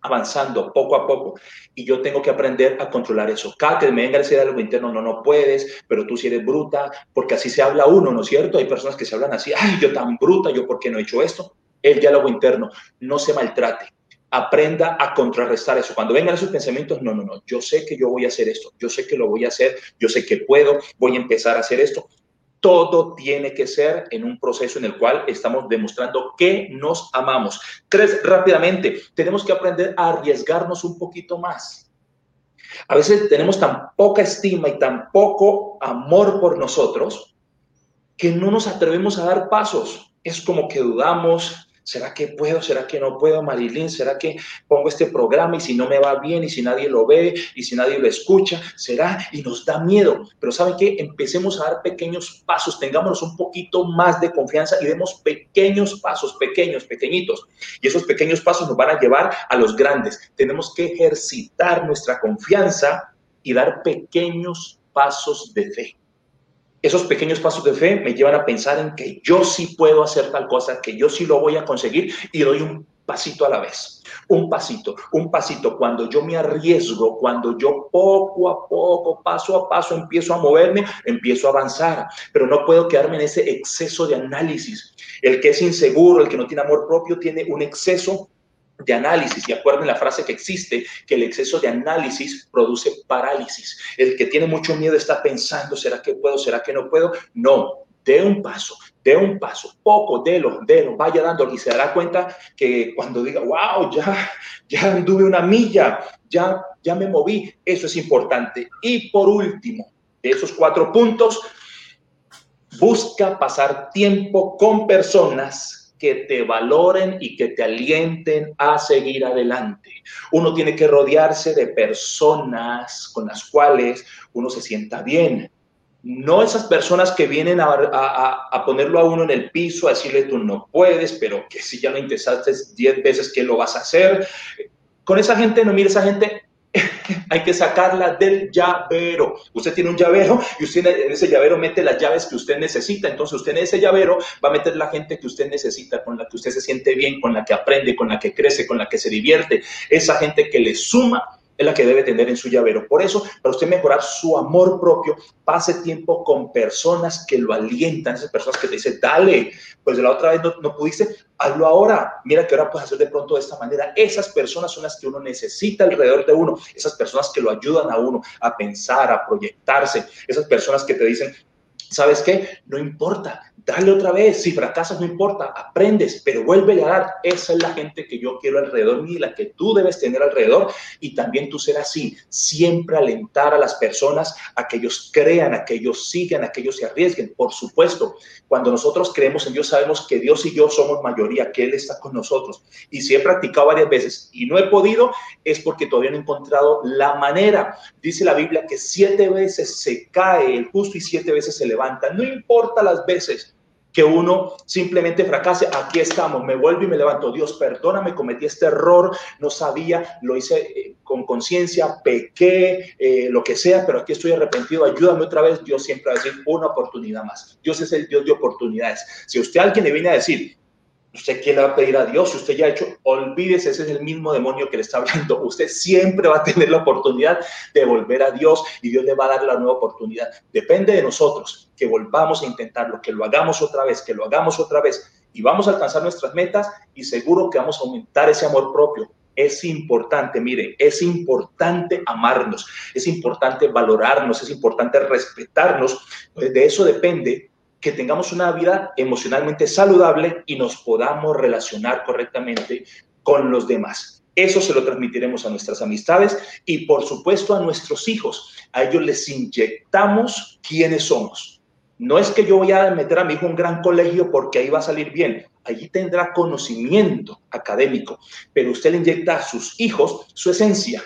avanzando poco a poco y yo tengo que aprender a controlar eso. Cada que me venga a decir algo interno, no, no puedes, pero tú si eres bruta, porque así se habla uno, ¿no es cierto? Hay personas que se hablan así, ay, yo tan bruta, yo por qué no he hecho esto. El diálogo interno, no se maltrate. aprenda a contrarrestar eso. Cuando vengan esos pensamientos, no, no, no, yo sé que yo voy a hacer esto, yo sé que lo voy a hacer, yo sé que puedo, voy a empezar a hacer esto. Todo tiene que ser en un proceso en el cual estamos demostrando que nos amamos. Tres, rápidamente, tenemos que aprender a arriesgarnos un poquito más. A veces tenemos tan poca estima y tan poco amor por nosotros que no nos atrevemos a dar pasos. Es como que dudamos, ¿Será que puedo? ¿Será que no puedo, Marilyn? ¿Será que pongo este programa y si no me va bien y si nadie lo ve y si nadie lo escucha? ¿Será? Y nos da miedo. Pero ¿saben qué? Empecemos a dar pequeños pasos, tengámonos un poquito más de confianza y demos pequeños pasos, pequeños, pequeñitos. Y esos pequeños pasos nos van a llevar a los grandes. Tenemos que ejercitar nuestra confianza y dar pequeños pasos de fe esos pequeños pasos de fe me llevan a pensar en que yo sí puedo hacer tal cosa, que yo sí lo voy a conseguir y doy un pasito a la vez. Un pasito, un pasito. Cuando yo me arriesgo, cuando yo poco a poco, paso a paso, empiezo a moverme, empiezo a avanzar. Pero no puedo quedarme en ese exceso de análisis. El que es inseguro, el que no tiene amor propio, tiene un exceso de análisis. Y acuerden la frase que existe, que el exceso de análisis produce parálisis. El que tiene mucho miedo está pensando, ¿será que puedo? ¿Será que no puedo? No, dé un paso, dé un paso, poco, délo, délo, vaya dando y se dará cuenta que cuando diga, wow, ya, ya anduve una milla, ya, ya me moví, eso es importante. Y por último, de esos cuatro puntos, busca pasar tiempo con personas que te valoren y que te alienten a seguir adelante. Uno tiene que rodearse de personas con las cuales uno se sienta bien. No esas personas que vienen a, ponerlo a uno en el piso, a decirle tú no puedes, pero que si ya lo intentaste 10 veces, ¿qué lo vas a hacer? Con esa gente, no mire, esa gente hay que sacarla del llavero. Usted tiene un llavero y usted en ese llavero mete las llaves que usted necesita. Entonces usted en ese llavero va a meter la gente que usted necesita, con la que usted se siente bien, con la que aprende, con la que crece, con la que se divierte. Esa gente que le suma es la que debe tener en su llavero. Por eso, para usted mejorar su amor propio, pase tiempo con personas que lo alientan, esas personas que te dicen, dale, pues de la otra vez no, pudiste, hazlo ahora, mira que ahora puedes hacer de pronto de esta manera. Esas personas son las que uno necesita alrededor de uno, esas personas que lo ayudan a uno a pensar, a proyectarse, esas personas que te dicen, ¿sabes qué? No importa, dale otra vez. Si fracasas, no importa, aprendes, pero vuelve a dar. Esa es la gente que yo quiero alrededor mío, la que tú debes tener alrededor. Y también tú ser así, siempre alentar a las personas a que ellos crean, a que ellos sigan, a que ellos se arriesguen. Por supuesto, cuando nosotros creemos en Dios, sabemos que Dios y yo somos mayoría, que Él está con nosotros. Y si he practicado varias veces y no he podido, es porque todavía no he encontrado la manera. Dice la Biblia que siete veces se cae el justo y siete veces se levanta. No importa las veces que uno simplemente fracase. Aquí estamos, me vuelvo y me levanto. Dios, perdóname, cometí este error, no sabía, lo hice eh, con conciencia, pequé, eh, lo que sea, pero aquí estoy arrepentido, ayúdame otra vez. Dios siempre va a decir una oportunidad más. Dios es el Dios de oportunidades. Si usted alguien le viene a decir, ¿Usted quiere va a pedir a Dios? Si usted ya ha hecho, olvídese, ese es el mismo demonio que le está hablando. Usted siempre va a tener la oportunidad de volver a Dios y Dios le va a dar la nueva oportunidad. Depende de nosotros que volvamos a intentarlo, que lo hagamos otra vez, que lo hagamos otra vez y vamos a alcanzar nuestras metas y seguro que vamos a aumentar ese amor propio. Es importante, mire, es importante amarnos, es importante valorarnos, es importante respetarnos. De eso depende que tengamos una vida emocionalmente saludable y nos podamos relacionar correctamente con los demás. Eso se lo transmitiremos a nuestras amistades y por supuesto a nuestros hijos. A ellos les inyectamos quiénes somos. No es que yo voy a meter a mi hijo en un gran colegio porque ahí va a salir bien. Allí tendrá conocimiento académico, pero usted le inyecta a sus hijos su esencia,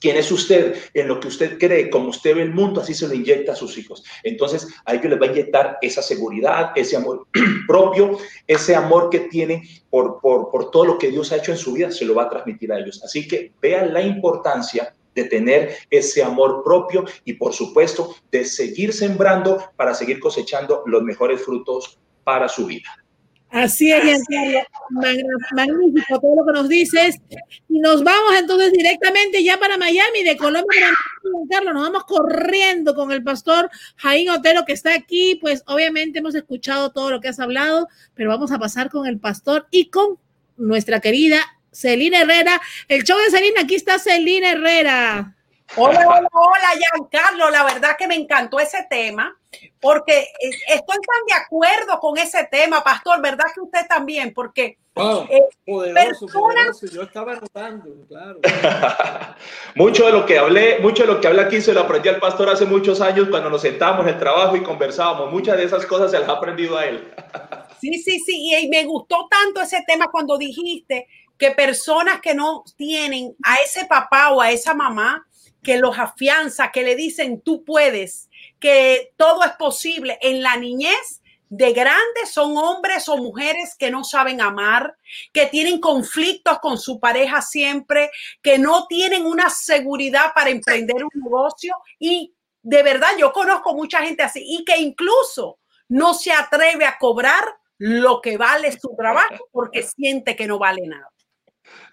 quién es usted, en lo que usted cree, como usted ve el mundo, así se lo inyecta a sus hijos. Entonces, a ellos les va a inyectar esa seguridad, ese amor propio, ese amor que tiene por, por, por todo lo que Dios ha hecho en su vida, se lo va a transmitir a ellos. Así que vean la importancia de tener ese amor propio y por supuesto de seguir sembrando para seguir cosechando los mejores frutos para su vida. Así es, Giancarlo. Magnífico todo lo que nos dices. Y nos vamos entonces directamente ya para Miami, de Colombia Giancarlo. Nos vamos corriendo con el pastor Jaín Otero que está aquí. Pues obviamente hemos escuchado todo lo que has hablado, pero vamos a pasar con el pastor y con nuestra querida Celina Herrera, el show de Celina, aquí está Celina Herrera. Hola, hola, hola, Giancarlo. La verdad que me encantó ese tema, porque eh, estoy tan de acuerdo con ese tema, pastor, ¿verdad que usted también? Porque eh, poderoso, poderoso. Yo estaba notando, claro. mucho de lo que hablé, mucho de lo que hablé aquí se lo aprendí al pastor hace muchos años cuando nos sentábamos en el trabajo y conversábamos. Muchas de esas cosas se las ha aprendido a él. sí, sí, sí. Y me gustó tanto ese tema cuando dijiste que personas que no tienen a ese papá o a esa mamá que los afianza, que le dicen tú puedes, que todo es posible en la niñez. De grandes son hombres o mujeres que no saben amar, que tienen conflictos con su pareja siempre, que no tienen una seguridad para emprender un negocio y de verdad yo conozco mucha gente así y que incluso no se atreve a cobrar lo que vale su trabajo porque siente que no vale nada.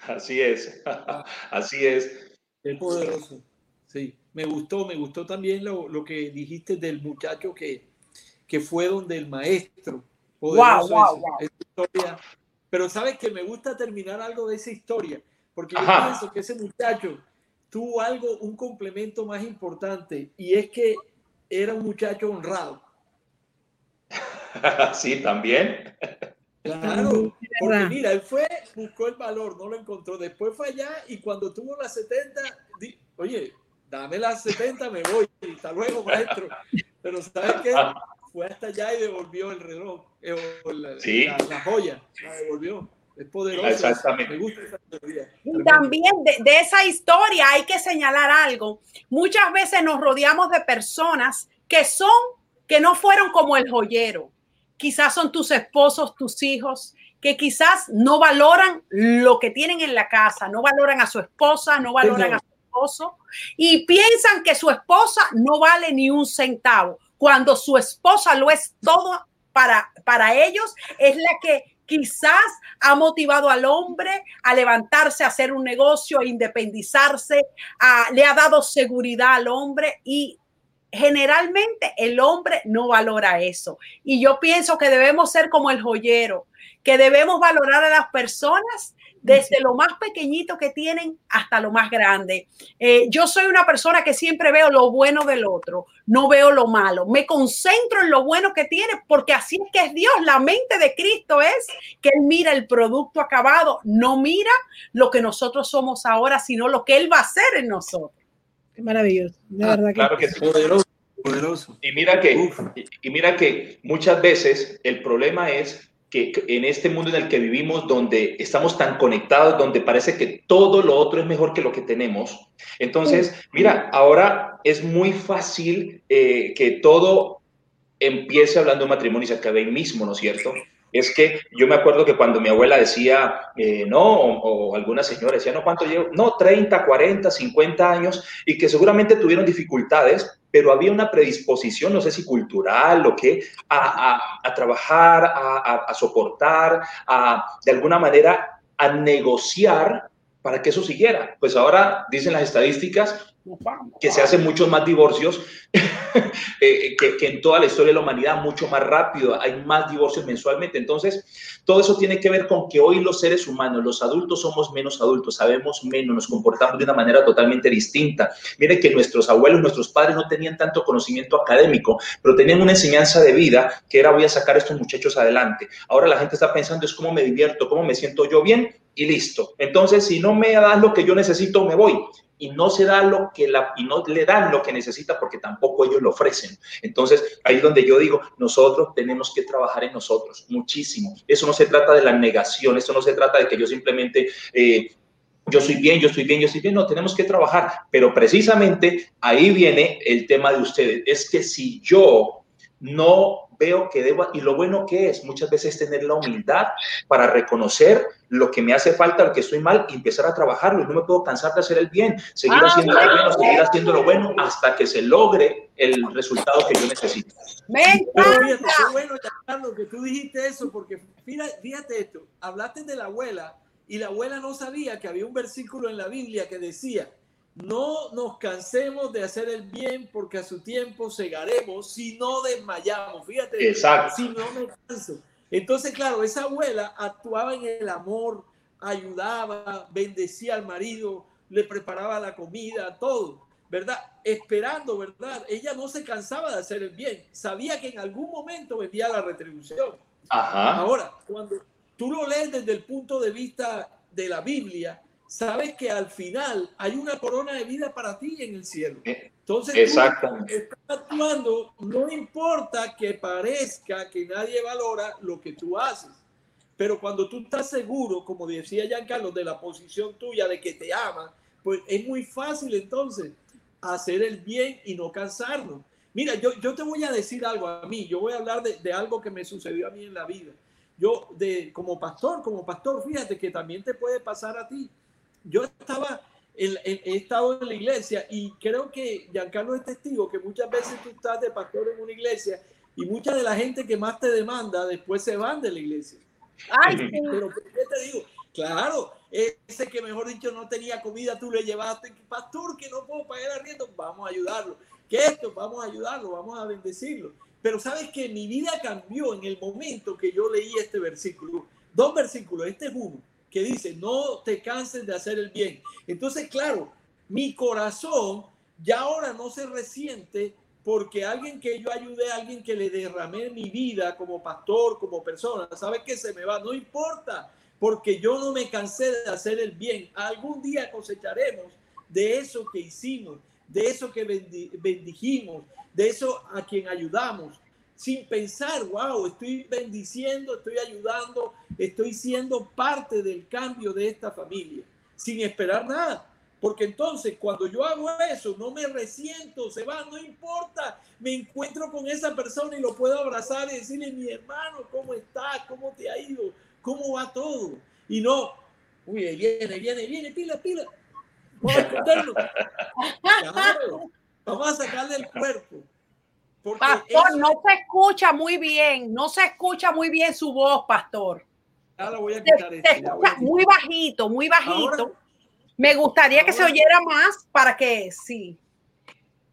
Así es, así es. Poderoso. Sí, me gustó, me gustó también lo, lo que dijiste del muchacho que, que fue donde el maestro. Wow, wow, Historia. Pero sabes que me gusta terminar algo de esa historia, porque yo pienso que ese muchacho tuvo algo, un complemento más importante, y es que era un muchacho honrado. Sí, también. Claro, porque mira, él fue, buscó el valor, no lo encontró. Después fue allá y cuando tuvo las 70, oye, dame las 70, me voy, hasta luego, maestro. Pero ¿sabes qué? Fue hasta allá y devolvió el reloj, eh, la, joya, la devolvió. Es poderoso. Exactamente. Me gusta esa teoría. Y también de, de, esa historia hay que señalar algo. Muchas veces nos rodeamos de personas que son, que no fueron como el joyero. Quizás son tus esposos, tus hijos, que quizás no valoran lo que tienen en la casa, no valoran a su esposa, no valoran a su y piensan que su esposa no vale ni un centavo, cuando su esposa lo es todo para, para ellos, es la que quizás ha motivado al hombre a levantarse, a hacer un negocio, a independizarse, le ha dado seguridad al hombre y generalmente el hombre no valora eso. Y yo pienso que debemos ser como el joyero, que debemos valorar a las personas desde lo más pequeñito que tienen hasta lo más grande. Eh, yo soy una persona que siempre veo lo bueno del otro, no veo lo malo. Me concentro en lo bueno que tiene porque así es que es Dios. La mente de Cristo es que Él mira el producto acabado, no mira lo que nosotros somos ahora, sino lo que Él va a hacer en nosotros. Qué maravilloso. De ah, verdad claro que, es poderoso. Poderoso. Y mira que, y mira que muchas veces el problema es que en este mundo en el que vivimos, donde estamos tan conectados, donde parece que todo lo otro es mejor que lo que tenemos. Entonces, mira, ahora es muy fácil eh, que todo empiece hablando de matrimonio y se acabe ahí mismo, ¿no es cierto? Es que yo me acuerdo que cuando mi abuela decía, eh, no, o, o, alguna señora decía, no, ¿cuánto llevo? No, 30, 40, 50 años, y que seguramente tuvieron dificultades, pero había una predisposición, no sé si cultural o qué, a, a, trabajar, a, a, soportar, a de alguna manera a negociar para que eso siguiera. Pues ahora dicen las estadísticas que se hacen muchos más divorcios eh, que, que, en toda la historia de la humanidad, mucho más rápido, hay más divorcios mensualmente. Entonces, todo eso tiene que ver con que hoy los seres humanos, los adultos, somos menos adultos, sabemos menos, nos comportamos de una manera totalmente distinta. Mire que nuestros abuelos, nuestros padres no tenían tanto conocimiento académico, pero tenían una enseñanza de vida que era voy a sacar a estos muchachos adelante. Ahora la gente está pensando es cómo me divierto, cómo me siento yo bien y listo. Entonces, si no me das lo que yo necesito, me voy y no se da lo que la, y no le dan lo que necesita porque tampoco ellos lo ofrecen. Entonces, ahí es donde yo digo, nosotros tenemos que trabajar en nosotros muchísimo. Eso no se trata de la negación, eso no se trata de que yo simplemente... Eh, yo soy bien, yo estoy bien, yo estoy bien, no, tenemos que trabajar, pero precisamente ahí viene el tema de ustedes, es que si yo no veo que debo, y lo bueno que es muchas veces tener la humildad para reconocer lo que me hace falta, lo que estoy mal y empezar a trabajarlo. No me puedo cansar de hacer el bien, seguir ah, haciendo lo bueno, seguir haciendo lo bueno hasta que se logre el resultado que yo necesito. Me encanta. Qué bueno, Carlos, que tú dijiste eso, porque fíjate esto, hablaste de la abuela y la abuela no sabía que había un versículo en la Biblia que decía, no nos cansemos de hacer el bien porque a su tiempo segaremos si no desmayamos. Fíjate, Exacto. si no me canso. Entonces, claro, esa abuela actuaba en el amor, ayudaba, bendecía al marido, le preparaba la comida, todo, ¿verdad? Esperando, ¿verdad? Ella no se cansaba de hacer el bien, sabía que en algún momento vendía la retribución. Ahora, cuando tú lo lees desde el punto de vista de la Biblia, sabes que al final hay una corona de vida para ti en el cielo. Eh, Entonces, Exactamente. estás actuando, no importa que parezca que nadie valora lo que tú haces. Pero cuando tú estás seguro, como decía Giancarlo, de la posición tuya, de que te ama, pues es muy fácil entonces hacer el bien y no cansarnos. Mira, yo, yo te voy a decir algo a mí, yo voy a hablar de, de algo que me sucedió a mí en la vida. Yo, de, como pastor, como pastor, fíjate que también te puede pasar a ti. Yo estaba, he estado en la iglesia y creo que Giancarlo es testigo que muchas veces tú estás de pastor en una iglesia y mucha de la gente que más te demanda después se van de la iglesia. Ay, Pero ¿qué te digo? Claro, ese que mejor dicho no tenía comida, tú le llevaste, pastor, que no puedo pagar arriendo, vamos a ayudarlo. Que esto, vamos a ayudarlo, vamos a bendecirlo. Pero sabes que mi vida cambió en el momento que yo leí este versículo. Dos versículos, este es uno, que dice, no te canses de hacer el bien. Entonces, claro, mi corazón ya ahora no se resiente porque alguien que yo ayudé, alguien que le derramé mi vida como pastor, como persona, sabe que se me va, no importa, porque yo no me cansé de hacer el bien. Algún día cosecharemos de eso que hicimos, de eso que bendijimos, de eso a quien ayudamos, sin pensar, wow, estoy bendiciendo, estoy ayudando, estoy siendo parte del cambio de esta familia, sin esperar nada. Porque entonces cuando yo hago eso, no me resiento, se va, no importa, me encuentro con esa persona y lo puedo abrazar y decirle, mi hermano, ¿cómo estás? ¿Cómo te ha ido? ¿Cómo va todo? Y no, uy, viene, viene, viene, pila, pila. Vamos a vamos a sacarle el cuerpo. Pastor, no se escucha muy bien, no se escucha muy bien su voz, pastor. Ahora voy a quitar este, muy bajito, muy bajito. Me gustaría que se oyera más para que sí.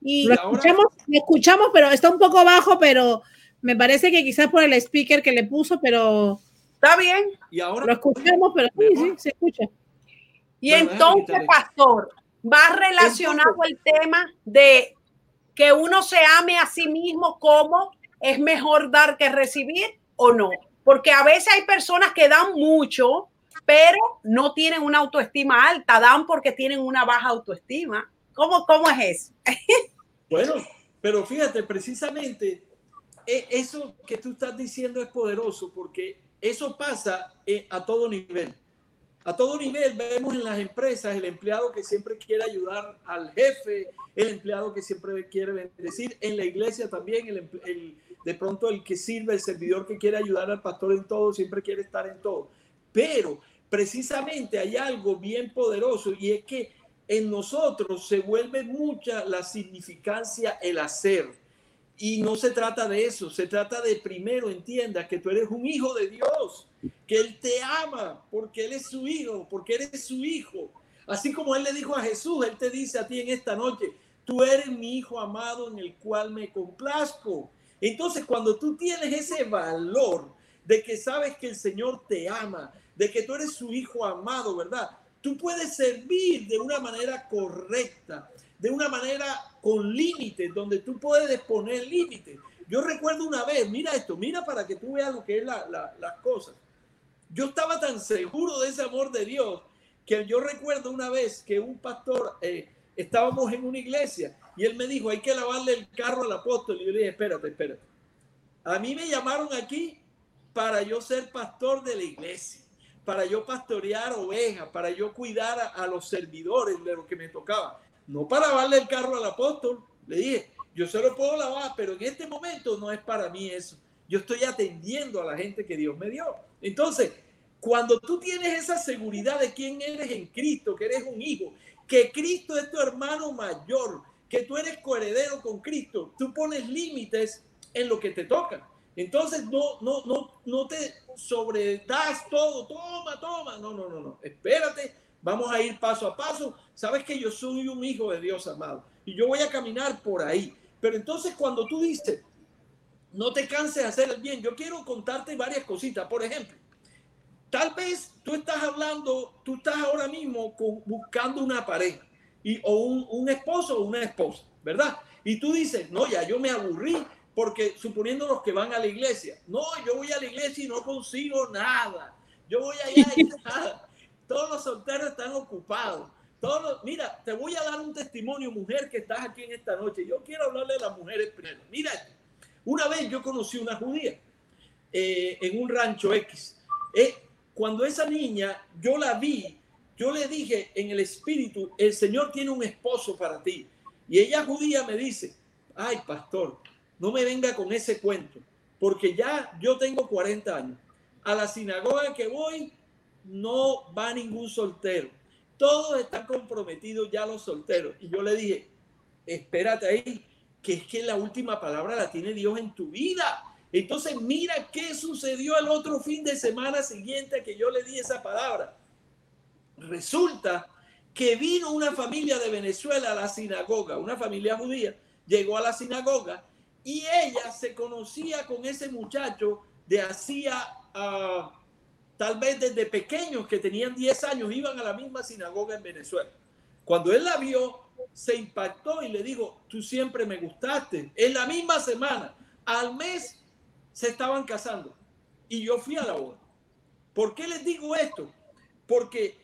Y lo escuchamos, escuchamos, pero está un poco bajo, pero me parece que quizás por el speaker que le puso, pero está bien. Y ahora lo escuchamos, pero sí, sí, se escucha. Y entonces, pastor, va relacionado el tema de que uno se ame a sí mismo como es mejor dar que recibir o no. Porque a veces hay personas que dan mucho pero no tienen una autoestima alta, dan porque tienen una baja autoestima. ¿Cómo, cómo es eso? bueno, pero fíjate, precisamente e, eso que tú estás diciendo es poderoso porque eso pasa eh, a todo nivel. A todo nivel vemos en las empresas el empleado que siempre quiere ayudar al jefe, el empleado que siempre quiere bendecir, en la iglesia también, el, el, de pronto el que sirve, el servidor que quiere ayudar al pastor en todo, siempre quiere estar en todo. Pero precisamente hay algo bien poderoso y es que en nosotros se vuelve mucha la significancia el hacer. Y no se trata de eso, se trata de primero entiendas que tú eres un hijo de Dios, que Él te ama porque Él es su hijo, porque eres su hijo. Así como Él le dijo a Jesús, Él te dice a ti en esta noche, tú eres mi hijo amado en el cual me complazco. Entonces, cuando tú tienes ese valor de que sabes que el Señor te ama, de que tú eres su hijo amado, ¿verdad? Tú puedes servir de una manera correcta, de una manera con límites, donde tú puedes poner límites. Yo recuerdo una vez, mira esto, mira para que tú veas lo que es la, las cosas. Yo estaba tan seguro de ese amor de Dios que yo recuerdo una vez que un pastor, eh, estábamos en una iglesia y él me dijo, hay que lavarle el carro al apóstol. Y yo le dije, espérate, espérate. A mí me llamaron aquí para yo ser pastor de la iglesia para yo pastorear ovejas, para yo cuidar a, los servidores de lo que me tocaba. No para lavarle el carro al apóstol. Le dije, yo se lo puedo lavar, pero en este momento no es para mí eso. Yo estoy atendiendo a la gente que Dios me dio. Entonces, cuando tú tienes esa seguridad de quién eres en Cristo, que eres un hijo, que Cristo es tu hermano mayor, que tú eres coheredero con Cristo, tú pones límites en lo que te toca. Entonces no, no, no, no te sobredas todo, toma, toma. No, no, no, no. Espérate, vamos a ir paso a paso. Sabes que yo soy un hijo de Dios amado y yo voy a caminar por ahí. Pero entonces cuando tú dices, no te canses de hacer el bien, yo quiero contarte varias cositas. Por ejemplo, tal vez tú estás hablando, tú estás ahora mismo buscando una pareja y, o un, esposo o una esposa, ¿verdad? Y tú dices, no, ya yo me aburrí porque suponiendo los que van a la iglesia, no, yo voy a la iglesia y no consigo nada. Yo voy allá y nada. Todos los solteros están ocupados. Todos mira, te voy a dar un testimonio, mujer, que estás aquí en esta noche. Yo quiero hablarle a las mujeres primero. Mira, una vez yo conocí una judía eh, en un rancho X. Eh, cuando esa niña, yo la vi, yo le dije en el espíritu, el Señor tiene un esposo para ti. Y ella judía me dice, ay, pastor, no me venga con ese cuento, porque ya yo tengo 40 años. A la sinagoga que voy no va ningún soltero. Todos están comprometidos ya los solteros. Y yo le dije, espérate ahí, que es que la última palabra la tiene Dios en tu vida. Entonces mira qué sucedió el otro fin de semana siguiente que yo le di esa palabra. Resulta que vino una familia de Venezuela a la sinagoga, una familia judía, llegó a la sinagoga y ella se conocía con ese muchacho de hacía, uh, tal vez desde pequeños que tenían 10 años, iban a la misma sinagoga en Venezuela. Cuando él la vio, se impactó y le dijo, tú siempre me gustaste. En la misma semana, al mes, se estaban casando. Y yo fui a la boda. ¿Por qué les digo esto? Porque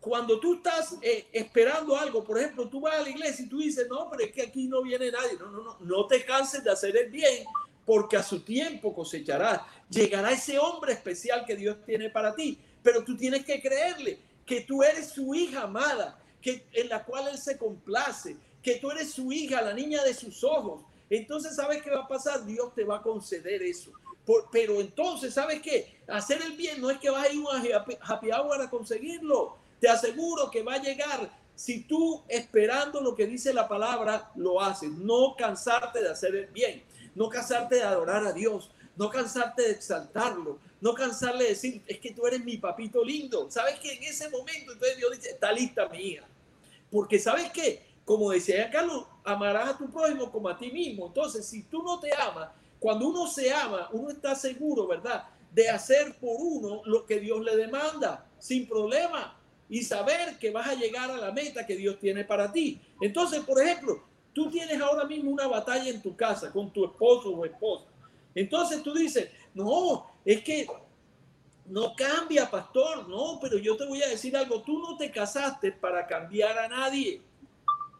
cuando tú estás eh, esperando algo, por ejemplo, tú vas a la iglesia y tú dices, no, pero es que aquí no viene nadie. No, no, no, no te canses de hacer el bien, porque a su tiempo cosecharás. Llegará ese hombre especial que Dios tiene para ti, pero tú tienes que creerle que tú eres su hija amada, que en la cual él se complace, que tú eres su hija, la niña de sus ojos. Entonces, ¿sabes qué va a pasar? Dios te va a conceder eso. pero entonces, ¿sabes qué? Hacer el bien no es que vas a ir a happy hour a conseguirlo te aseguro que va a llegar si tú esperando lo que dice la palabra lo haces. No cansarte de hacer el bien, no cansarte de adorar a Dios, no cansarte de exaltarlo, no cansarle de decir, es que tú eres mi papito lindo. ¿Sabes que En ese momento entonces Dios dice, está lista mi. Porque ¿sabes qué? Como decía Carlos, amarás a tu prójimo como a ti mismo. Entonces, si tú no te amas, cuando uno se ama, uno está seguro, ¿verdad? De hacer por uno lo que Dios le demanda, sin problema y saber que vas a llegar a la meta que Dios tiene para ti. Entonces, por ejemplo, tú tienes ahora mismo una batalla en tu casa con tu esposo o esposa. Entonces tú dices, no, es que no cambia, pastor, no, pero yo te voy a decir algo, tú no te casaste para cambiar a nadie.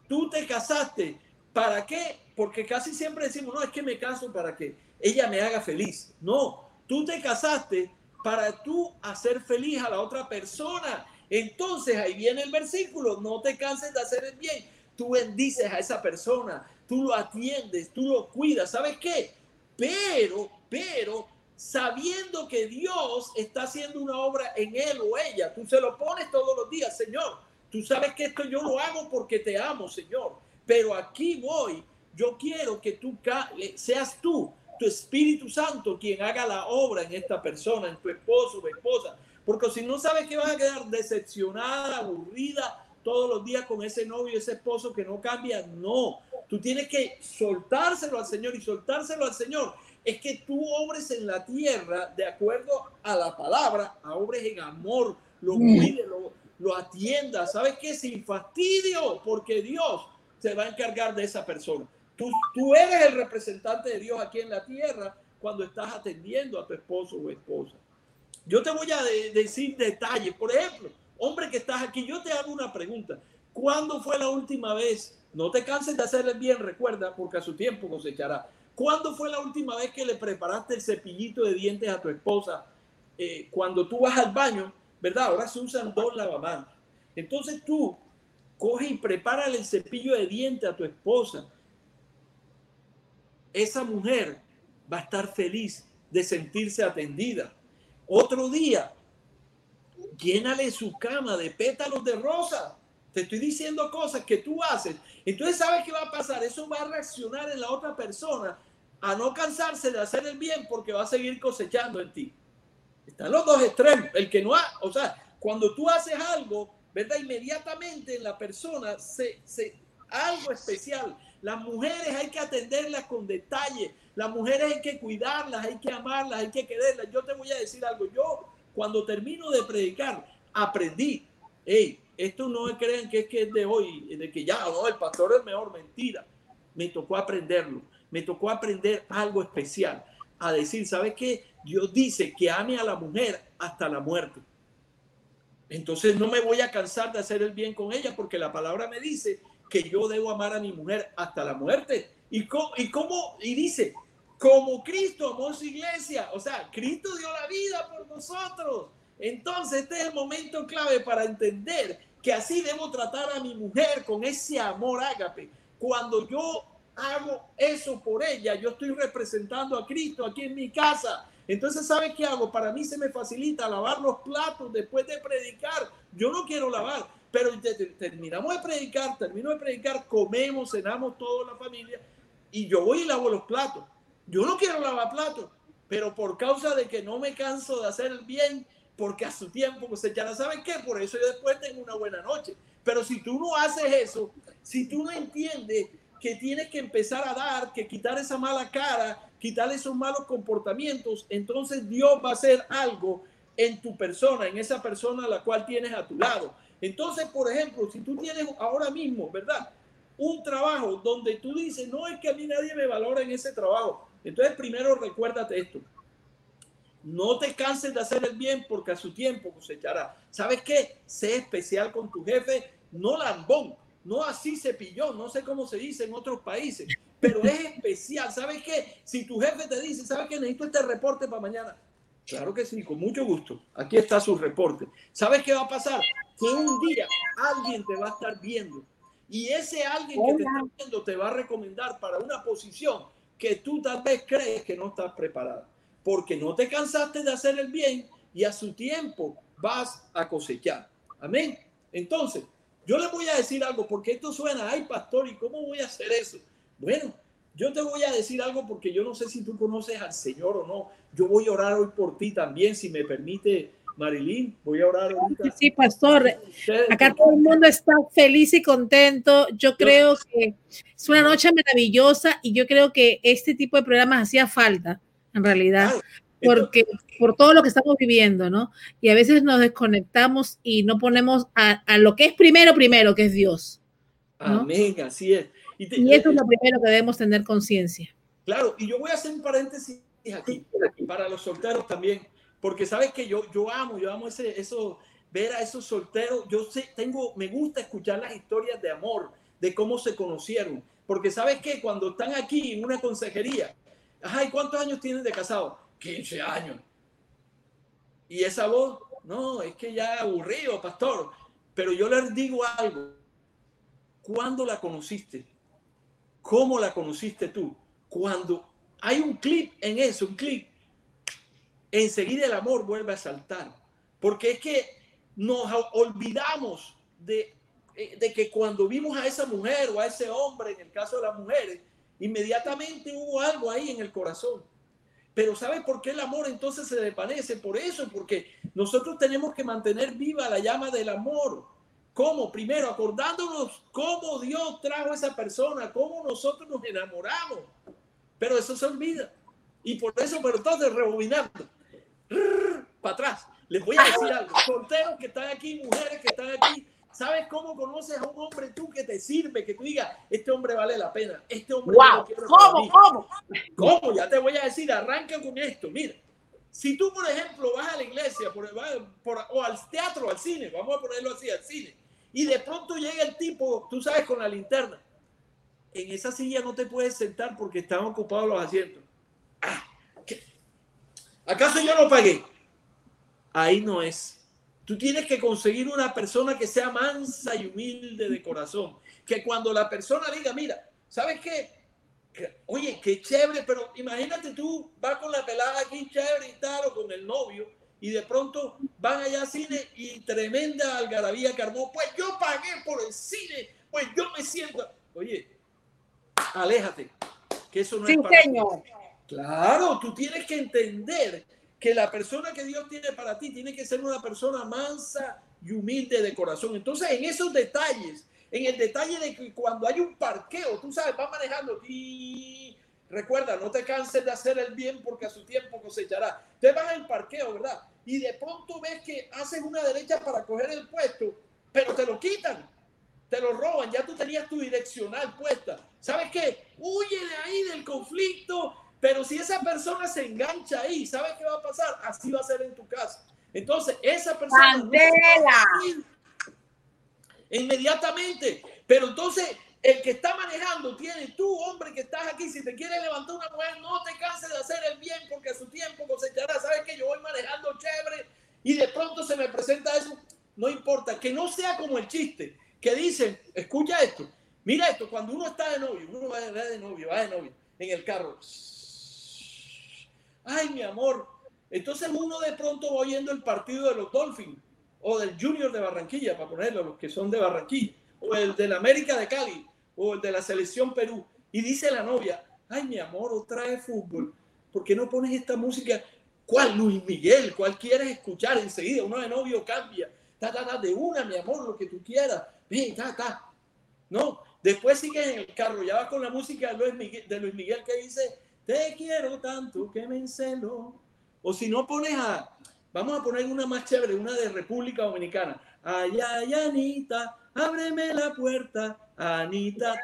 Tú te casaste, ¿para qué? Porque casi siempre decimos, no, es que me caso para que ella me haga feliz. No, tú te casaste para tú hacer feliz a la otra persona. Entonces ahí viene el versículo, no te canses de hacer el bien. Tú bendices a esa persona, tú lo atiendes, tú lo cuidas. ¿Sabes qué? Pero, pero, sabiendo que Dios está haciendo una obra en él o ella, tú se lo pones todos los días, Señor. Tú sabes que esto yo lo hago porque te amo, Señor. Pero aquí voy, yo quiero que tú eh, seas tú, tu Espíritu Santo, quien haga la obra en esta persona, en tu esposo o esposa. Porque si no sabes que vas a quedar decepcionada, aburrida todos los días con ese novio, ese esposo que no cambia, no. Tú tienes que soltárselo al Señor y soltárselo al Señor. Es que tú obres en la tierra de acuerdo a la palabra, a obres en amor, lo mm. cuide, lo, lo atienda. ¿Sabes qué? Sin fastidio, porque Dios se va a encargar de esa persona. Tú, tú eres el representante de Dios aquí en la tierra cuando estás atendiendo a tu esposo o esposa. Yo te voy a decir detalles. Por ejemplo, hombre que estás aquí, yo te hago una pregunta. ¿Cuándo fue la última vez? No te canses de hacerle bien, recuerda, porque a su tiempo cosechará. ¿Cuándo fue la última vez que le preparaste el cepillito de dientes a tu esposa? Eh, cuando tú vas al baño, ¿verdad? Ahora se usan dos lavamanos. Entonces tú coge y prepara el cepillo de dientes a tu esposa. Esa mujer va a estar feliz de sentirse atendida otro día, llénale su cama de pétalos de rosa. Te estoy diciendo cosas que tú haces. Entonces, ¿sabes qué va a pasar? Eso va a reaccionar en la otra persona a no cansarse de hacer el bien porque va a seguir cosechando en ti. Están los dos extremos. El que no ha, o sea, cuando tú haces algo, ¿verdad? Inmediatamente en la persona se, se algo especial. Las mujeres hay que atenderlas con detalle. Las mujeres hay que cuidarlas, hay que amarlas, hay que quererlas. Yo te voy a decir algo. Yo cuando termino de predicar, aprendí, hey, esto no crean que es que es de hoy, de que ya, no, el pastor es mejor, mentira. Me tocó aprenderlo, me tocó aprender algo especial, a decir, ¿sabes qué? Dios dice que ame a la mujer hasta la muerte. Entonces no me voy a cansar de hacer el bien con ella porque la palabra me dice que yo debo amar a mi mujer hasta la muerte. ¿Y cómo? Y, cómo, y dice, como Cristo amó su iglesia. O sea, Cristo dio la vida por nosotros. Entonces este es el momento clave para entender que así debo tratar a mi mujer con ese amor ágape. Cuando yo hago eso por ella, yo estoy representando a Cristo aquí en mi casa. Entonces, ¿sabes qué hago? Para mí se me facilita lavar los platos después de predicar. Yo no quiero lavar, pero terminamos de predicar, termino de predicar, comemos, cenamos toda la familia y yo voy y lavo los platos. Yo no quiero lavar platos, pero por causa de que no me canso de hacer el bien, porque a su tiempo cosechará, ¿sabes qué? Por eso yo después tengo una buena noche. Pero si tú no haces eso, si tú no entiendes que tienes que empezar a dar, que quitar esa mala cara, quitar esos malos comportamientos, entonces Dios va a hacer algo en tu persona, en esa persona a la cual tienes a tu lado. Entonces, por ejemplo, si tú tienes ahora mismo, ¿verdad? Un trabajo donde tú dices, no es que a mí nadie me valora en ese trabajo. Entonces, primero recuérdate esto. No te canses de hacer el bien porque a su tiempo cosechará. ¿Sabes qué? Sé especial con tu jefe, no lambón, no así se pilló, no sé cómo se dice en otros países, pero es especial. ¿Sabes qué? Si tu jefe te dice, ¿sabes qué? Necesito este reporte para mañana. Claro que sí, con mucho gusto. Aquí está su reporte. ¿Sabes qué va a pasar? Que un día alguien te va a estar viendo y ese alguien que te está viendo te va a recomendar para una posición que tú tal vez crees que no estás preparado, porque no te cansaste de hacer el bien y a su tiempo vas a cosechar. Amén. Entonces, yo le voy a decir algo, porque esto suena, ay pastor, ¿y cómo voy a hacer eso? Bueno, yo te voy a decir algo porque yo no sé si tú conoces al Señor o no. Yo voy a orar hoy por ti también, si me permite, Marilyn. Voy a orar ahorita. Sí, pastor. Acá todo el mundo está feliz y contento. Yo creo que es una noche maravillosa y yo creo que este tipo de programas hacía falta, en realidad porque por todo lo que estamos viviendo, ¿no? Y a veces nos desconectamos y no ponemos a, lo que es primero, primero, que es Dios. Amén, así es. Y, eso es lo primero que debemos tener conciencia. Claro, y yo voy a hacer un paréntesis aquí, para los solteros también, porque sabes que yo, yo amo, yo amo ese, eso, ver a esos solteros, yo sé, tengo, me gusta escuchar las historias de amor, de cómo se conocieron, porque sabes que cuando están aquí en una consejería, ajá, ¿y cuántos años tienen de casado? 15 años. Y esa voz, no, es que ya aburrido, pastor. Pero yo les digo algo. ¿Cuándo la conociste? ¿Cómo la conociste tú? Cuando hay un clip en eso, un clip, enseguida el amor vuelve a saltar. Porque es que nos olvidamos de, eh, de que cuando vimos a esa mujer o a ese hombre, en el caso de las mujeres, inmediatamente hubo algo ahí en el corazón. Pero ¿sabe por qué el amor entonces se desvanece? Por eso, porque nosotros tenemos que mantener viva la llama del amor. ¿Cómo? Primero, acordándonos cómo Dios trajo a esa persona, cómo nosotros nos enamoramos. Pero eso se olvida. Y por eso, pero entonces, rebobinando, para atrás, les voy a decir algo. Solteros que están aquí, mujeres que están aquí, ¿Sabes cómo conoces a un hombre tú que te sirve? Que tú digas, este hombre vale la pena, este hombre wow. ¿Cómo, ¿Cómo? ¿Cómo? Ya te voy a decir, arranca con esto. Mira, si tú, por ejemplo, vas a la iglesia por, o al teatro, al cine, vamos a ponerlo así, al cine, y de pronto llega el tipo, tú sabes, con la linterna. En esa silla no te puedes sentar porque están ocupados los asientos. Ah, ¿Acaso yo no pagué? Ahí no es. Tú tienes que conseguir una persona que sea mansa y humilde de corazón. Que cuando la persona diga, mira, ¿sabes qué? oye, qué chévere, pero imagínate tú, vas con la pelada aquí chévere y tal, o con el novio, y de pronto van allá al cine y tremenda algarabía armó. Pues yo pagué por el cine, pues yo me siento. Oye, aléjate, que eso no es para Claro, tú tienes que entender que la persona que Dios tiene para ti tiene que ser una persona mansa y humilde de corazón. Entonces, en esos detalles, en el detalle de que cuando hay un parqueo, tú sabes, va manejando y recuerda, no te canses de hacer el bien porque a su tiempo cosechará. Te vas al parqueo, ¿verdad? y de pronto ves que haces una derecha para coger el puesto, pero te lo quitan, te lo roban, ya tú tenías tu direccional puesta. ¿Sabes qué? Huye de ahí del conflicto, pero si esa persona se engancha ahí, ¿sabes qué va a pasar? Así va a ser en tu casa. Entonces, esa persona... No inmediatamente. Pero entonces, el que está manejando tiene tú, hombre, que estás aquí. Si te quiere levantar una mujer, no te canses de hacer el bien porque a su tiempo cosechará. Sabes que yo voy manejando chévere y de pronto se me presenta eso. No importa, que no sea como el chiste que dicen, escucha esto, mira esto, cuando uno está de novio, uno va de novio, va de novio en el carro. Ay, mi amor. Entonces uno de pronto va oyendo el partido de los Dolphins o del Junior de Barranquilla, para ponerlo, los que son de Barranquilla, o el del América de Cali, o el de la selección Perú. Y dice la novia, ay, mi amor, otra vez fútbol, ¿por qué no pones esta música? ¿Cuál Luis Miguel? ¿Cuál quieres escuchar enseguida? Uno de novio cambia, ta, ta, ta, de una, mi amor, lo que tú quieras, ven, ta, ta. No, después sigues en el carro, ya vas con la música de Luis Miguel, de Luis Miguel que dice, te quiero tanto que me encelo. O si no pones a, Vamos a poner una más chévere, una de República Dominicana. Ay, ay, Anita, ábreme la puerta, Anita.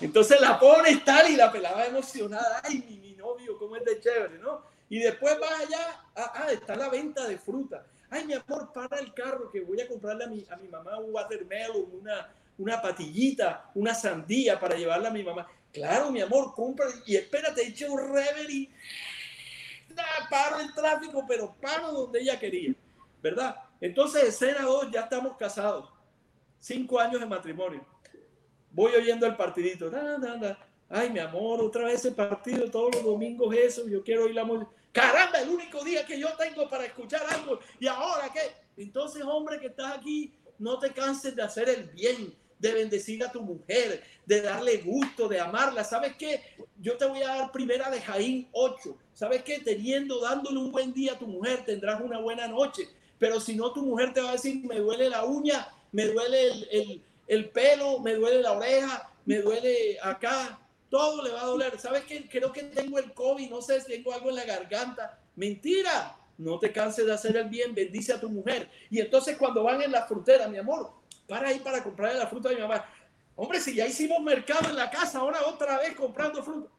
Entonces la pones tal y la pelaba emocionada. Ay, mi, novio, cómo es de chévere, ¿no? Y después vas allá, ah, ah, está la venta de fruta. Ay, mi amor, para el carro que voy a comprarle a mi, a mi mamá un watermelon, una, una patillita, una sandía para llevarla a mi mamá. Claro, mi amor, compra y espérate, eche un reverie paro el tráfico, pero paro donde ella quería, ¿verdad? Entonces, escena 2, ya estamos casados. Cinco años de matrimonio. Voy oyendo el partidito. Ay, mi amor, otra vez el partido, todos los domingos eso, yo quiero oír la música. Caramba, el único día que yo tengo para escuchar algo. ¿Y ahora qué? Entonces, hombre que estás aquí, no te canses de hacer el bien de bendecir a tu mujer, de darle gusto, de amarla. ¿Sabes qué? Yo te voy a dar primera de Jaín 8. ¿Sabes qué? Teniendo, dándole un buen día a tu mujer, tendrás una buena noche. Pero si no, tu mujer te va a decir, me duele la uña, me duele el, el, pelo, me duele la oreja, me duele acá, todo le va a doler. ¿Sabes qué? Creo que tengo el COVID, no sé tengo algo en la garganta. Mentira, no te canses de hacer el bien, bendice a tu mujer. Y entonces cuando van en la frontera, mi amor, para ahí para comprarle la fruta de mi mamá. Hombre, si ya hicimos mercado en la casa, ahora otra vez comprando fruta.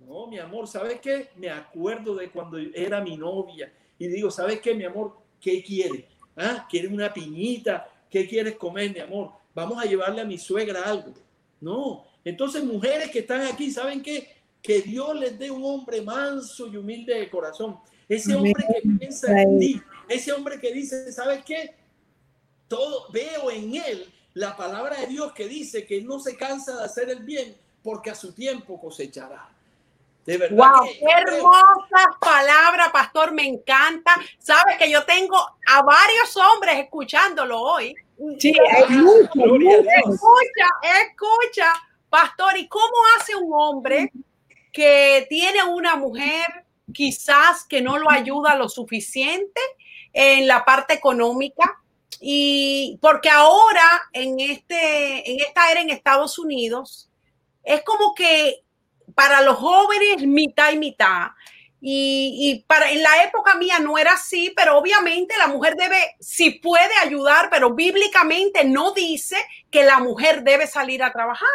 No, mi amor, ¿sabes qué? Me acuerdo de cuando era mi novia y digo, ¿sabes qué, mi amor? ¿Qué quiere? ¿Ah? ¿Quiere una piñita? ¿Qué quieres comer, mi amor? Vamos a llevarle a mi suegra algo. No. Entonces, mujeres que están aquí, ¿saben qué? Que Dios les dé un hombre manso y humilde de corazón. Ese hombre que piensa en ti. Ese hombre que dice, ¿sabes qué? Todo veo en él la palabra de Dios que dice que no se cansa de hacer el bien porque a su tiempo cosechará. De verdad. Wow, qué hermosas palabras, pastor, me encanta. Sabes que yo tengo a varios hombres escuchándolo hoy. Sí, escucha, escucha, pastor, ¿y cómo hace un hombre que tiene una mujer quizás que no lo ayuda lo suficiente en la parte económica? Y porque ahora en, este, en esta era en Estados Unidos, es como que para los jóvenes mitad y mitad. Y, para, en la época mía no era así, pero obviamente la mujer debe, si puede ayudar, pero bíblicamente no dice que la mujer debe salir a trabajar.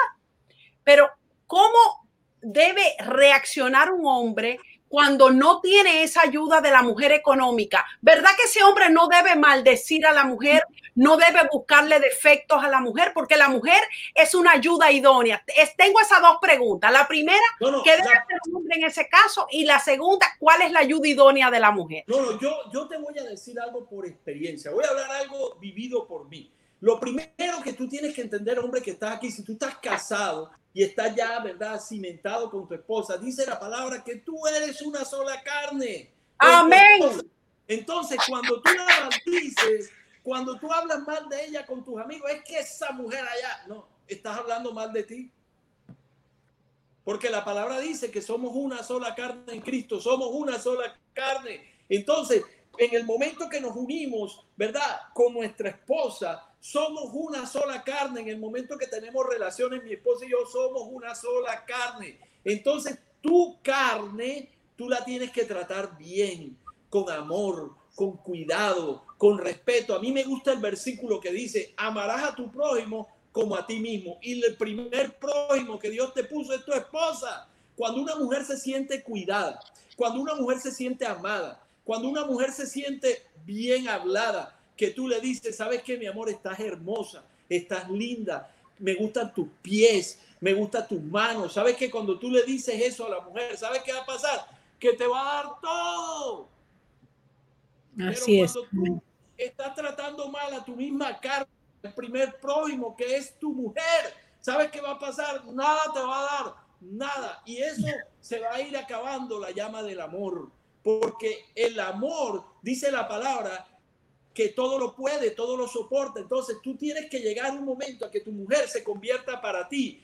Pero ¿cómo debe reaccionar un hombre cuando no tiene esa ayuda de la mujer económica. ¿Verdad que ese hombre no debe maldecir a la mujer, no debe buscarle defectos a la mujer, porque la mujer es una ayuda idónea? tengo esas dos preguntas. La primera, ¿qué debe hacer un hombre en ese caso? Y la segunda, ¿cuál es la ayuda idónea de la mujer? No, no, yo, yo te voy a decir algo por experiencia. Voy a hablar algo vivido por mí. Lo primero que tú tienes que entender, hombre, que estás aquí, si tú estás casado, y está ya, ¿verdad?, cimentado con tu esposa. Dice la palabra que tú eres una sola carne. Amén. Entonces, cuando tú la maldices, cuando tú hablas mal de ella con tus amigos, es que esa mujer allá, no, estás hablando mal de ti. Porque la palabra dice que somos una sola carne en Cristo, somos una sola carne. Entonces, en el momento que nos unimos, ¿verdad? Con nuestra esposa, somos una sola carne. En el momento que tenemos relaciones, mi esposa y yo somos una sola carne. Entonces, tu carne, tú la tienes que tratar bien. con amor, con cuidado, con respeto. A mí me gusta el versículo que dice, amarás a tu prójimo como a ti mismo. Y el primer prójimo que Dios te puso es tu esposa. Cuando una mujer se siente cuidada, cuando una mujer se siente amada, cuando una mujer se siente bien hablada, que tú le dices, sabes que mi amor, estás hermosa, estás linda, me gustan tus pies, me gustan tus manos. Sabes que cuando tú le dices eso a la mujer, ¿sabes qué va a pasar? Que te va a dar todo. Así es. Tú estás tratando mal a tu misma carne, el primer prójimo que es tu mujer, ¿sabes qué va a pasar? Nada te va a dar, nada. Y eso se va a ir acabando la llama del amor. Porque el amor, dice la palabra, que todo lo puede, todo lo soporta. Entonces tú tienes que llegar un momento a que tu mujer se convierta para ti.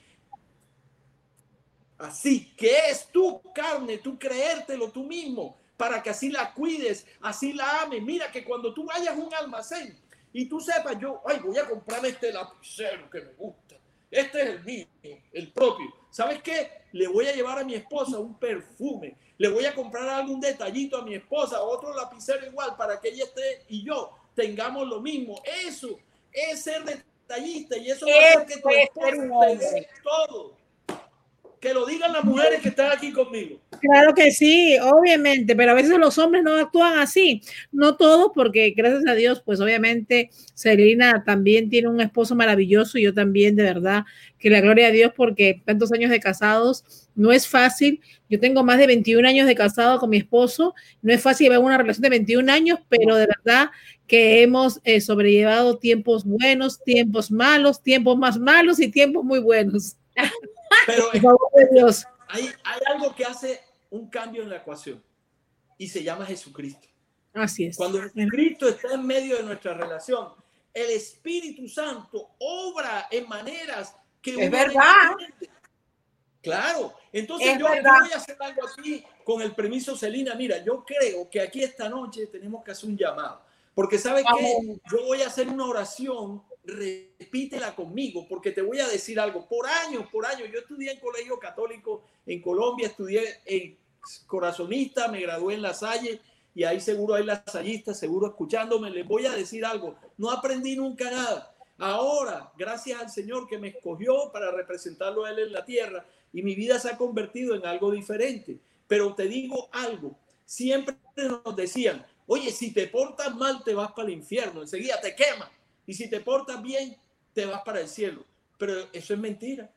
Así que es tu carne, tú creértelo tú mismo, para que así la cuides, así la ames. Mira que cuando tú vayas a un almacén y tú sepas, yo, ay, voy a comprarme este lapicero que me gusta. Este es el mío, el propio. ¿Sabes qué? Le voy a llevar a mi esposa un perfume. Le voy a comprar algún detallito a mi esposa, otro lapicero igual, para que ella esté y yo tengamos lo mismo. Eso es ser detallista y eso va a hacer que tu esposa te todo que lo digan las mujeres que están aquí conmigo. Claro que sí, obviamente, pero a veces los hombres no actúan así, no todos, porque gracias a Dios, pues obviamente Selina también tiene un esposo maravilloso y yo también, de verdad, que la gloria a Dios, porque tantos años de casados no es fácil. Yo tengo más de 21 años de casado con mi esposo, no es fácil llevar una relación de 21 años, pero de verdad que hemos eh, sobrellevado tiempos buenos, tiempos malos, tiempos más malos y tiempos muy buenos. Pero hay, hay algo que hace un cambio en la ecuación y se llama Jesucristo. Así es. Cuando Cristo está en medio de nuestra relación, el Espíritu Santo obra en maneras que es verdad. Claro, entonces yo, voy a hacer algo aquí con el permiso Celina. Mira, yo creo que aquí esta noche tenemos que hacer un llamado, porque sabe que yo voy a hacer una oración repítela conmigo, porque te voy a decir algo. Por años, por años, yo estudié en colegio católico en Colombia, estudié en corazonista, me gradué en La Salle y ahí seguro hay lasallistas, seguro escuchándome, les voy a decir algo. No aprendí nunca nada. Ahora, gracias al Señor que me escogió para representarlo a Él en la tierra y mi vida se ha convertido en algo diferente. Pero te digo algo, siempre nos decían, oye, si te portas mal te vas para el infierno, enseguida te queman y si te portas bien, te vas para el cielo. Pero eso es mentira.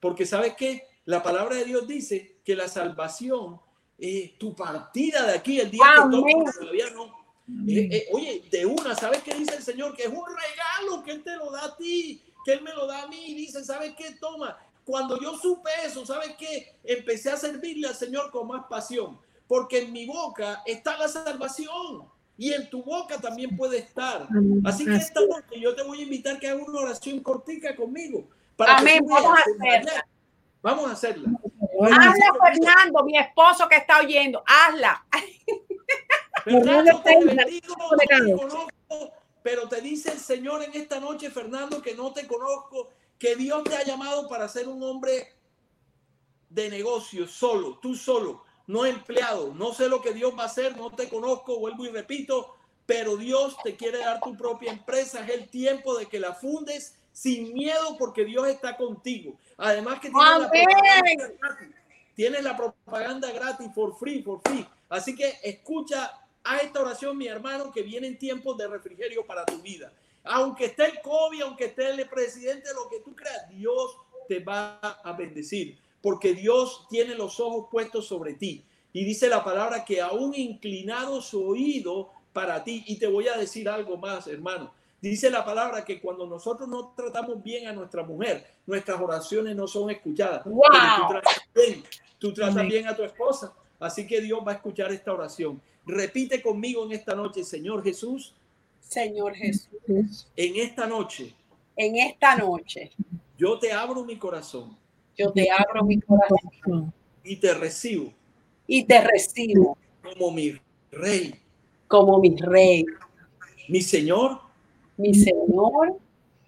Porque sabes que la palabra de Dios dice que la salvación, eh, tu partida de aquí, el día que todavía no. Eh, eh, oye, de una, ¿sabes qué dice el Señor? Que es un regalo que Él te lo da a ti, que Él me lo da a mí. Y dice, ¿sabes qué? Toma. Cuando yo supe eso, ¿sabes qué? Empecé a servirle al Señor con más pasión. Porque en mi boca está la salvación y en tu boca también puede estar. Así que esta noche yo te voy a invitar que hagas una oración cortica conmigo. Para Amén, vamos a hacerla. Vamos a hacerla. Hazla, Fernando, mi esposo que está oyendo, hazla. Fernando, te bendigo, te conozco, pero te dice el Señor en esta noche, Fernando, que no te conozco, que Dios te ha llamado para ser un hombre de negocio solo, tú solo no empleado. No sé lo que Dios va a hacer, no te conozco, vuelvo y repito, pero Dios te quiere dar tu propia empresa. Es el tiempo de que la fundes sin miedo porque Dios está contigo. Además que tienes la, propaganda gratis, tienes la propaganda gratis, for free, for free. Así que escucha a esta oración, mi hermano, que vienen tiempos de refrigerio para tu vida. Aunque esté el COVID, aunque esté el presidente, lo que tú creas, Dios te va a bendecir porque Dios tiene los ojos puestos sobre ti. Y dice la palabra que aún inclinado su oído para ti. Y te voy a decir algo más, hermano. Dice la palabra que cuando nosotros no tratamos bien a nuestra mujer, nuestras oraciones no son escuchadas. Wow. tú tratas bien, tú tratas bien a tu esposa. Así que Dios va a escuchar esta oración. Repite conmigo en esta noche, Señor Jesús. Señor Jesús. En esta noche. En esta noche. Yo te abro mi corazón yo te abro mi corazón y te recibo. Y te recibo como mi rey. Como mi rey. Mi Señor. Mi Señor.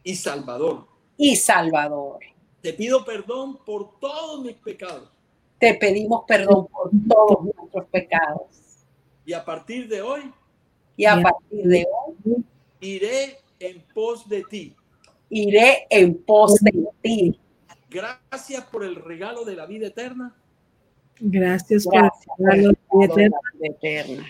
Y Salvador. Y Salvador. Te pido perdón por todos mis pecados. Te pedimos perdón por todos nuestros pecados. Y a partir de hoy. Y a partir de hoy. Iré en pos de ti. Iré en pos de ti. Gracias por el regalo de la vida eterna. Gracias, por el regalo de la vida eterna.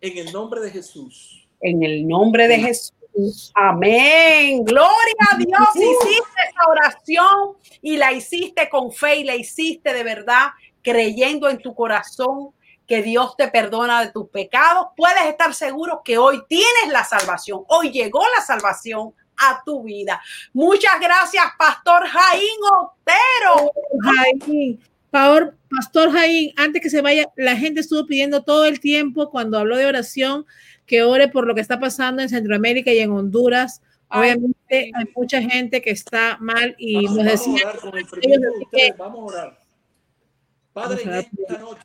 En el nombre de Jesús. En el nombre de Jesús. Amén. Gloria a Dios. Hiciste esa oración y la hiciste con fe y la hiciste de verdad, creyendo en tu corazón que Dios te perdona de tus pecados. Puedes estar seguro que hoy tienes la salvación. Hoy llegó la salvación a tu vida. Muchas gracias, Pastor Jaín Otero. Jaín, favor, Pastor Jaín, antes que se vaya, la gente estuvo pidiendo todo el tiempo cuando habló de oración que ore por lo que está pasando en Centroamérica y en Honduras. Obviamente hay mucha gente que está mal y vamos, nos decía... Vamos a orar. Padre, en esta noche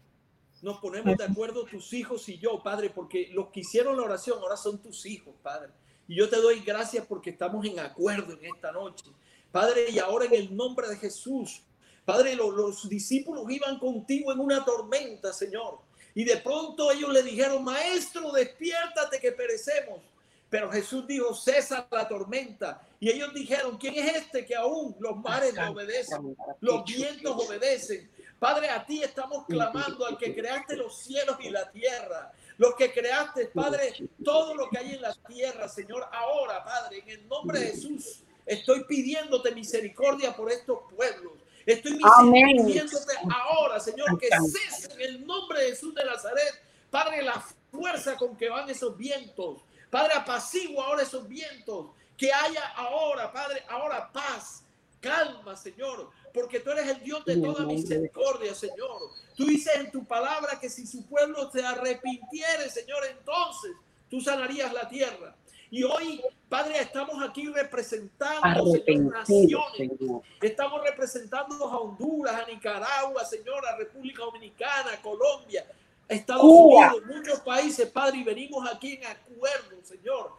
nos ponemos de acuerdo tus hijos y yo, Padre, porque los que hicieron la oración ahora son tus hijos, Padre. Y yo te doy gracias porque estamos en acuerdo en esta noche. Padre, y ahora en el nombre de Jesús, Padre, los, los discípulos iban contigo en una tormenta, Señor. Y de pronto ellos le dijeron, Maestro, despiértate que perecemos. Pero Jesús dijo, cesa la tormenta. Y ellos dijeron, ¿quién es este que aún los mares obedecen? Los vientos obedecen. Padre, a ti estamos clamando al que creaste los cielos y la tierra. Los que creaste, Padre, todo lo que hay en la tierra, Señor. Ahora, Padre, en el nombre de Jesús, estoy pidiéndote misericordia por estos pueblos. Estoy pidiéndote ahora, Señor, que cese en el nombre de Jesús de Nazaret. Padre, la fuerza con que van esos vientos. Padre, apacigua ahora esos vientos. Que haya ahora, Padre, ahora paz, calma, Señor porque tú eres el Dios de toda misericordia, Señor. Tú dices en tu palabra que si su pueblo se arrepintiere, Señor, entonces tú sanarías la tierra. Y hoy, Padre, estamos aquí representando, Señor, naciones. Estamos representando a Honduras, a Nicaragua, Señor, a República Dominicana, a Colombia, Estados Unidos, muchos países, Padre, y venimos aquí en acuerdo, Señor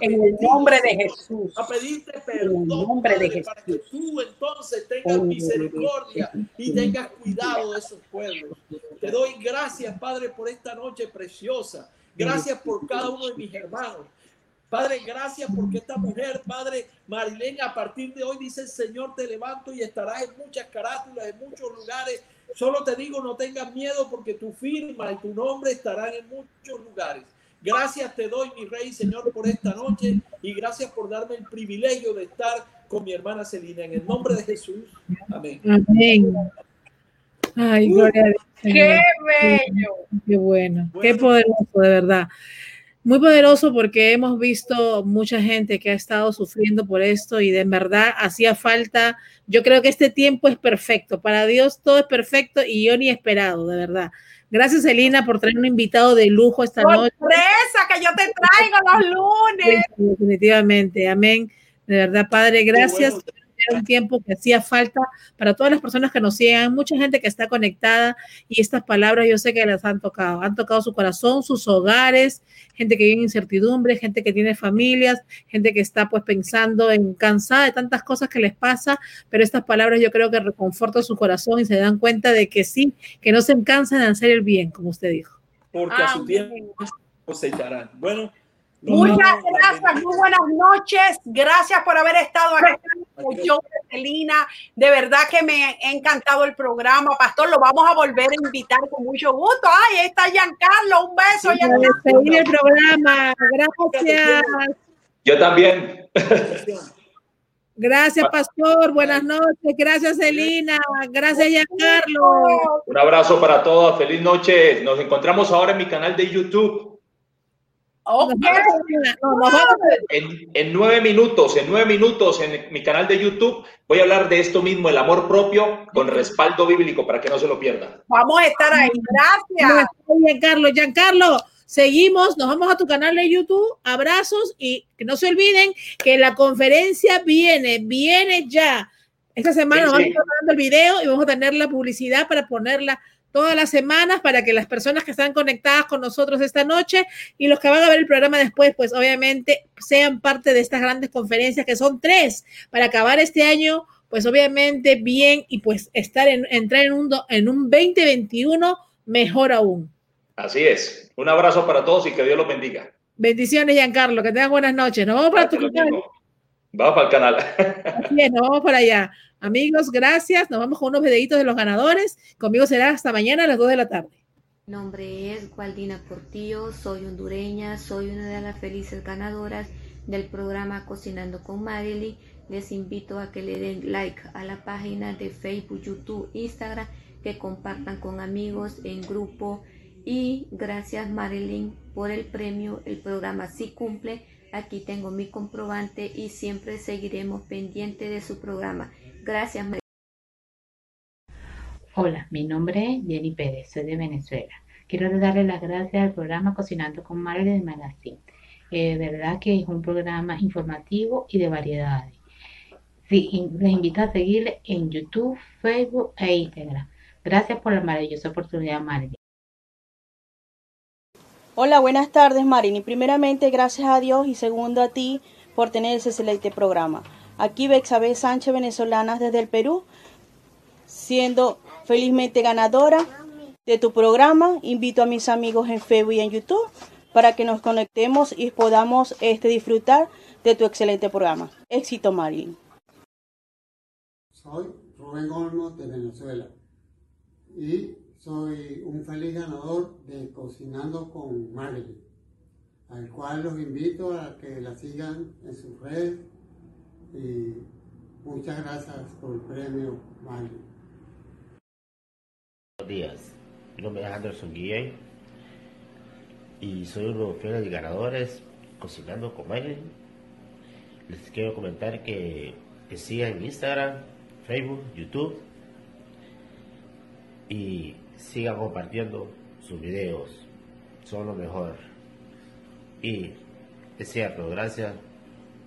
en el nombre de Jesús. A pedirte perdón, en el nombre de Jesús. para que tú entonces tengas misericordia y tengas cuidado de esos pueblos. Te doy gracias, Padre, por esta noche preciosa. Gracias por cada uno de mis hermanos. Padre, gracias porque esta mujer, Padre Marilena, a partir de hoy dice el Señor, te levanto y estarás en muchas carátulas, en muchos lugares. Solo te digo, no tengas miedo porque tu firma y tu nombre estarán en muchos lugares. Gracias te doy, mi rey, Señor, por esta noche y gracias por darme el privilegio de estar con mi hermana Celina. En el nombre de Jesús. Amén. Amén. Ay, gloria a Dios. Qué bello. Qué bueno, qué poderoso, de verdad. Muy poderoso porque hemos visto mucha gente que ha estado sufriendo por esto y de verdad hacía falta. Yo creo que este tiempo es perfecto. Para Dios todo es perfecto y yo ni esperado, de verdad. Gracias, Elina, por traer un invitado de lujo esta noche. Sorpresa que yo te traigo los lunes. definitivamente, amén. De verdad, Padre, gracias un tiempo que hacía falta para todas las personas que nos siguen, mucha gente que está conectada y estas palabras yo sé que las han tocado, han tocado su corazón, sus hogares, gente que vive en incertidumbre, gente que tiene familias, gente que está pues pensando en cansada de tantas cosas que les pasa, pero estas palabras yo creo que reconfortan su corazón y se dan cuenta de que sí, que no se cansan de hacer el bien, como usted dijo. Porque a su tiempo cosecharán. Bueno, Muchas gracias, muy buenas noches. Gracias por haber estado aquí. Yo, Celina, de verdad que me ha encantado el programa. Pastor, lo vamos a volver a invitar con mucho gusto. Ay, está Giancarlo, un beso. Giancarlo. el programa. Gracias. Yo también. Gracias, Pastor. Buenas noches. Gracias, Celina. Gracias, Giancarlo. Un abrazo para todos. Feliz noche. Nos encontramos ahora en mi canal de YouTube. En, nueve minutos, en nueve minutos en mi canal de YouTube voy a hablar de esto mismo, el amor propio con respaldo bíblico para que no se lo pierdan. Vamos a estar ahí. Gracias. Giancarlo, Giancarlo, seguimos, nos vamos a tu canal de YouTube. Abrazos y que no se olviden que la conferencia viene, viene ya. Esta semana vamos a estar dando el video y vamos a tener la publicidad para ponerla todas las semanas para que las personas que están conectadas con nosotros esta noche y los que van a ver el programa después, pues obviamente sean parte de estas grandes conferencias que son tres para acabar este año, pues obviamente bien y pues estar en, entrar en un, en un 2021 mejor aún. Así es. Un abrazo para todos y que Dios los bendiga. Bendiciones, Giancarlo. Que tengan buenas noches. Nos vamos para tu. Vamos para el canal. Así es, nos vamos para allá. Amigos, gracias. Nos vamos con unos videitos de los ganadores. Conmigo será hasta mañana a las 2 de la tarde. Mi nombre es Gualdina Portillo, soy hondureña, soy una de las felices ganadoras del programa Cocinando con Marilyn. Les invito a que le den like a la página de Facebook, YouTube, Instagram, que compartan con amigos en grupo. Y gracias Marilyn por el premio. El programa sí cumple. Aquí tengo mi comprobante y siempre seguiremos pendiente de su programa. Gracias Marilyn. Hola, mi nombre es Jenny Pérez, soy de Venezuela. Quiero darle las gracias al programa Cocinando con Marilyn Magazine. Eh, de verdad que es un programa informativo y de variedades. Les invito a seguirle en YouTube, Facebook e Instagram. Gracias por la maravillosa oportunidad, Marilyn. Hola, buenas tardes, Marilyn. Primeramente, gracias a Dios y segundo a ti por tener ese excelente programa. Aquí Bexabe Sánchez, venezolana desde el Perú, siendo felizmente ganadora de tu programa. Invito a mis amigos en Facebook y en YouTube para que nos conectemos y podamos este, disfrutar de tu excelente programa. Éxito, Marilyn. Soy Rubén Olmos de Venezuela y soy un feliz ganador de Cocinando con Marilyn, al cual los invito a que la sigan en sus redes y muchas gracias por el premio Marilyn. Buenos días, mi nombre es Anderson Guillén y soy uno de los fieles ganadores Cocinando con Marilyn. Les quiero comentar que, que sigan Instagram, Facebook, YouTube y sigan compartiendo sus videos. Son lo mejor. Y es cierto, gracias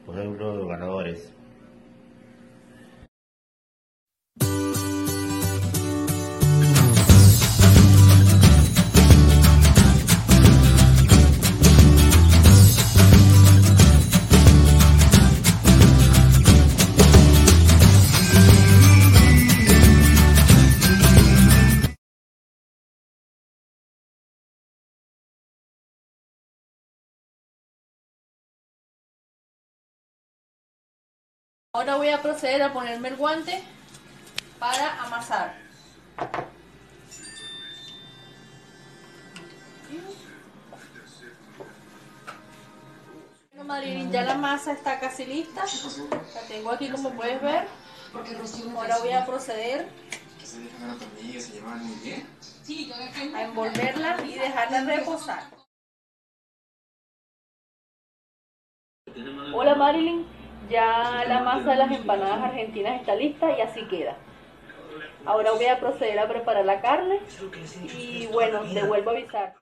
por ser uno de los ganadores. Ahora voy a proceder a ponerme el guante para amasar. Bueno, Marilyn, ya la masa está casi lista. La tengo aquí como puedes ver. Ahora voy a proceder a envolverla y dejarla reposar. Hola Marilyn, ya la masa de las empanadas argentinas está lista y así queda. Ahora voy a proceder a preparar la carne y bueno, te vuelvo a avisar.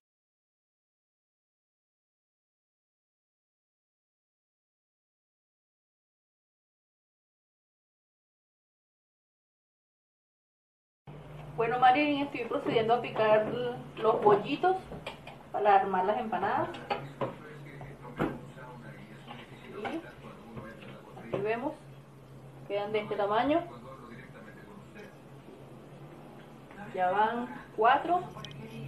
Bueno, Marilyn, estoy procediendo a picar los bollitos para armar las empanadas. Aquí vemos, quedan de este tamaño. Ya van cuatro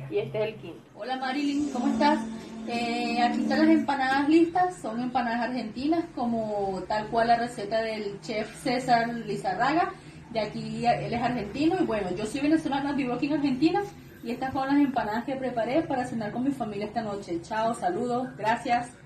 y este es el quinto. Hola Marilyn, ¿cómo estás? Eh, aquí están las empanadas listas, son empanadas argentinas como tal cual la receta del chef César Lizarraga. De aquí él es argentino y bueno, yo soy venezolana, vivo aquí en Argentina y estas son las empanadas que preparé para cenar con mi familia esta noche. Chao, saludos, gracias.